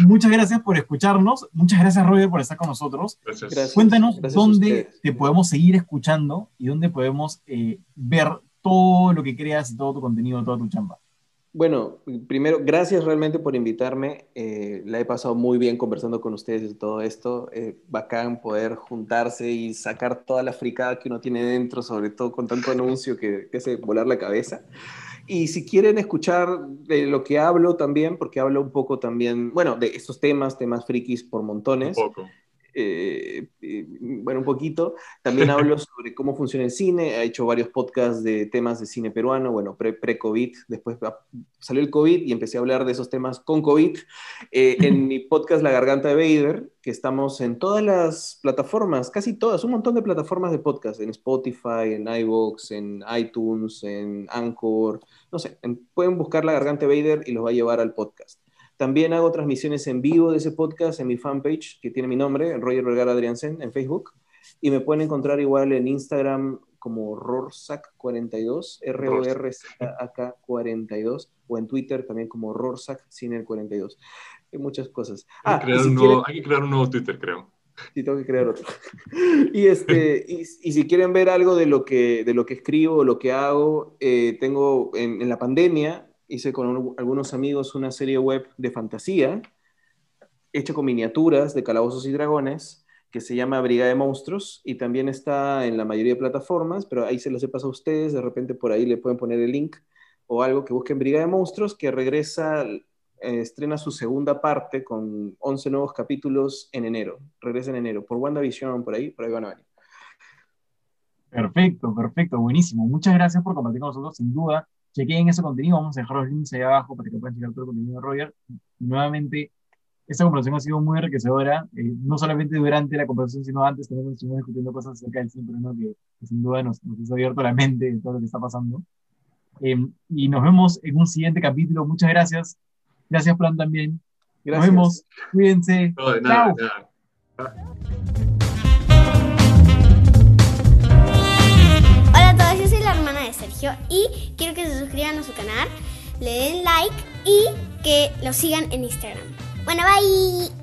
S1: Muchas gracias por escucharnos. Muchas gracias, Roger, por estar con nosotros. Gracias. Cuéntanos dónde te podemos seguir escuchando y dónde podemos eh, ver todo lo que creas y todo tu contenido, toda tu chamba.
S3: Bueno, primero, gracias realmente por invitarme. Eh, la he pasado muy bien conversando con ustedes de todo esto. Eh, bacán poder juntarse y sacar toda la fricada que uno tiene dentro, sobre todo con tanto anuncio que, que hace volar la cabeza. Y si quieren escuchar de lo que hablo también, porque hablo un poco también, bueno, de estos temas, temas frikis por montones. Eh, bueno, un poquito. También hablo sobre cómo funciona el cine. He hecho varios podcasts de temas de cine peruano, bueno, pre-COVID. Después salió el COVID y empecé a hablar de esos temas con COVID. Eh, en mi podcast La Garganta de Vader, que estamos en todas las plataformas, casi todas, un montón de plataformas de podcast, en Spotify, en iVoox, en iTunes, en Anchor, no sé, pueden buscar La Garganta de Vader y los va a llevar al podcast. También hago transmisiones en vivo de ese podcast en mi fanpage, que tiene mi nombre, Roger Vergara Adriansen, en Facebook. Y me pueden encontrar igual en Instagram como Rorsac42, R-O-R-Z-A-K-42, o en Twitter también como Rorsac, sin el 42. Hay muchas cosas.
S2: Hay, que, ah, crear un nuevo Twitter, creo.
S3: Sí, tengo que crear otro. y, este, y, si quieren ver algo de lo que, de lo que escribo, lo que hago, eh, tengo en, en, la pandemia, hice con algunos amigos una serie web de fantasía, hecha con miniaturas de calabozos y dragones, que se llama Brigada de Monstruos, y también está en la mayoría de plataformas, pero ahí se los he pasado a ustedes, de repente por ahí le pueden poner el link o algo que busquen Brigada de Monstruos, que regresa, eh, estrena su segunda parte con 11 nuevos capítulos en enero, regresa en enero, por WandaVision, por ahí, por ahí van a venir.
S1: Perfecto, perfecto, buenísimo. Muchas gracias por compartir con nosotros, sin duda chequen ese contenido, vamos a dejar los links ahí abajo para que puedan checar todo el contenido de Roger. Y nuevamente, esta conversación ha sido muy enriquecedora, eh, no solamente durante la conversación, sino antes también estuvimos discutiendo cosas acerca del cine, ¿no? que, sin duda nos, nos, ha abierto la mente de todo lo que está pasando. Eh, y nos vemos en un siguiente capítulo. Muchas gracias. Gracias, Plan, también. Nos vemos. Cuídense. Chao.
S4: Y quiero que se suscriban a su canal, le den like y que lo sigan en Instagram. Bueno, bye.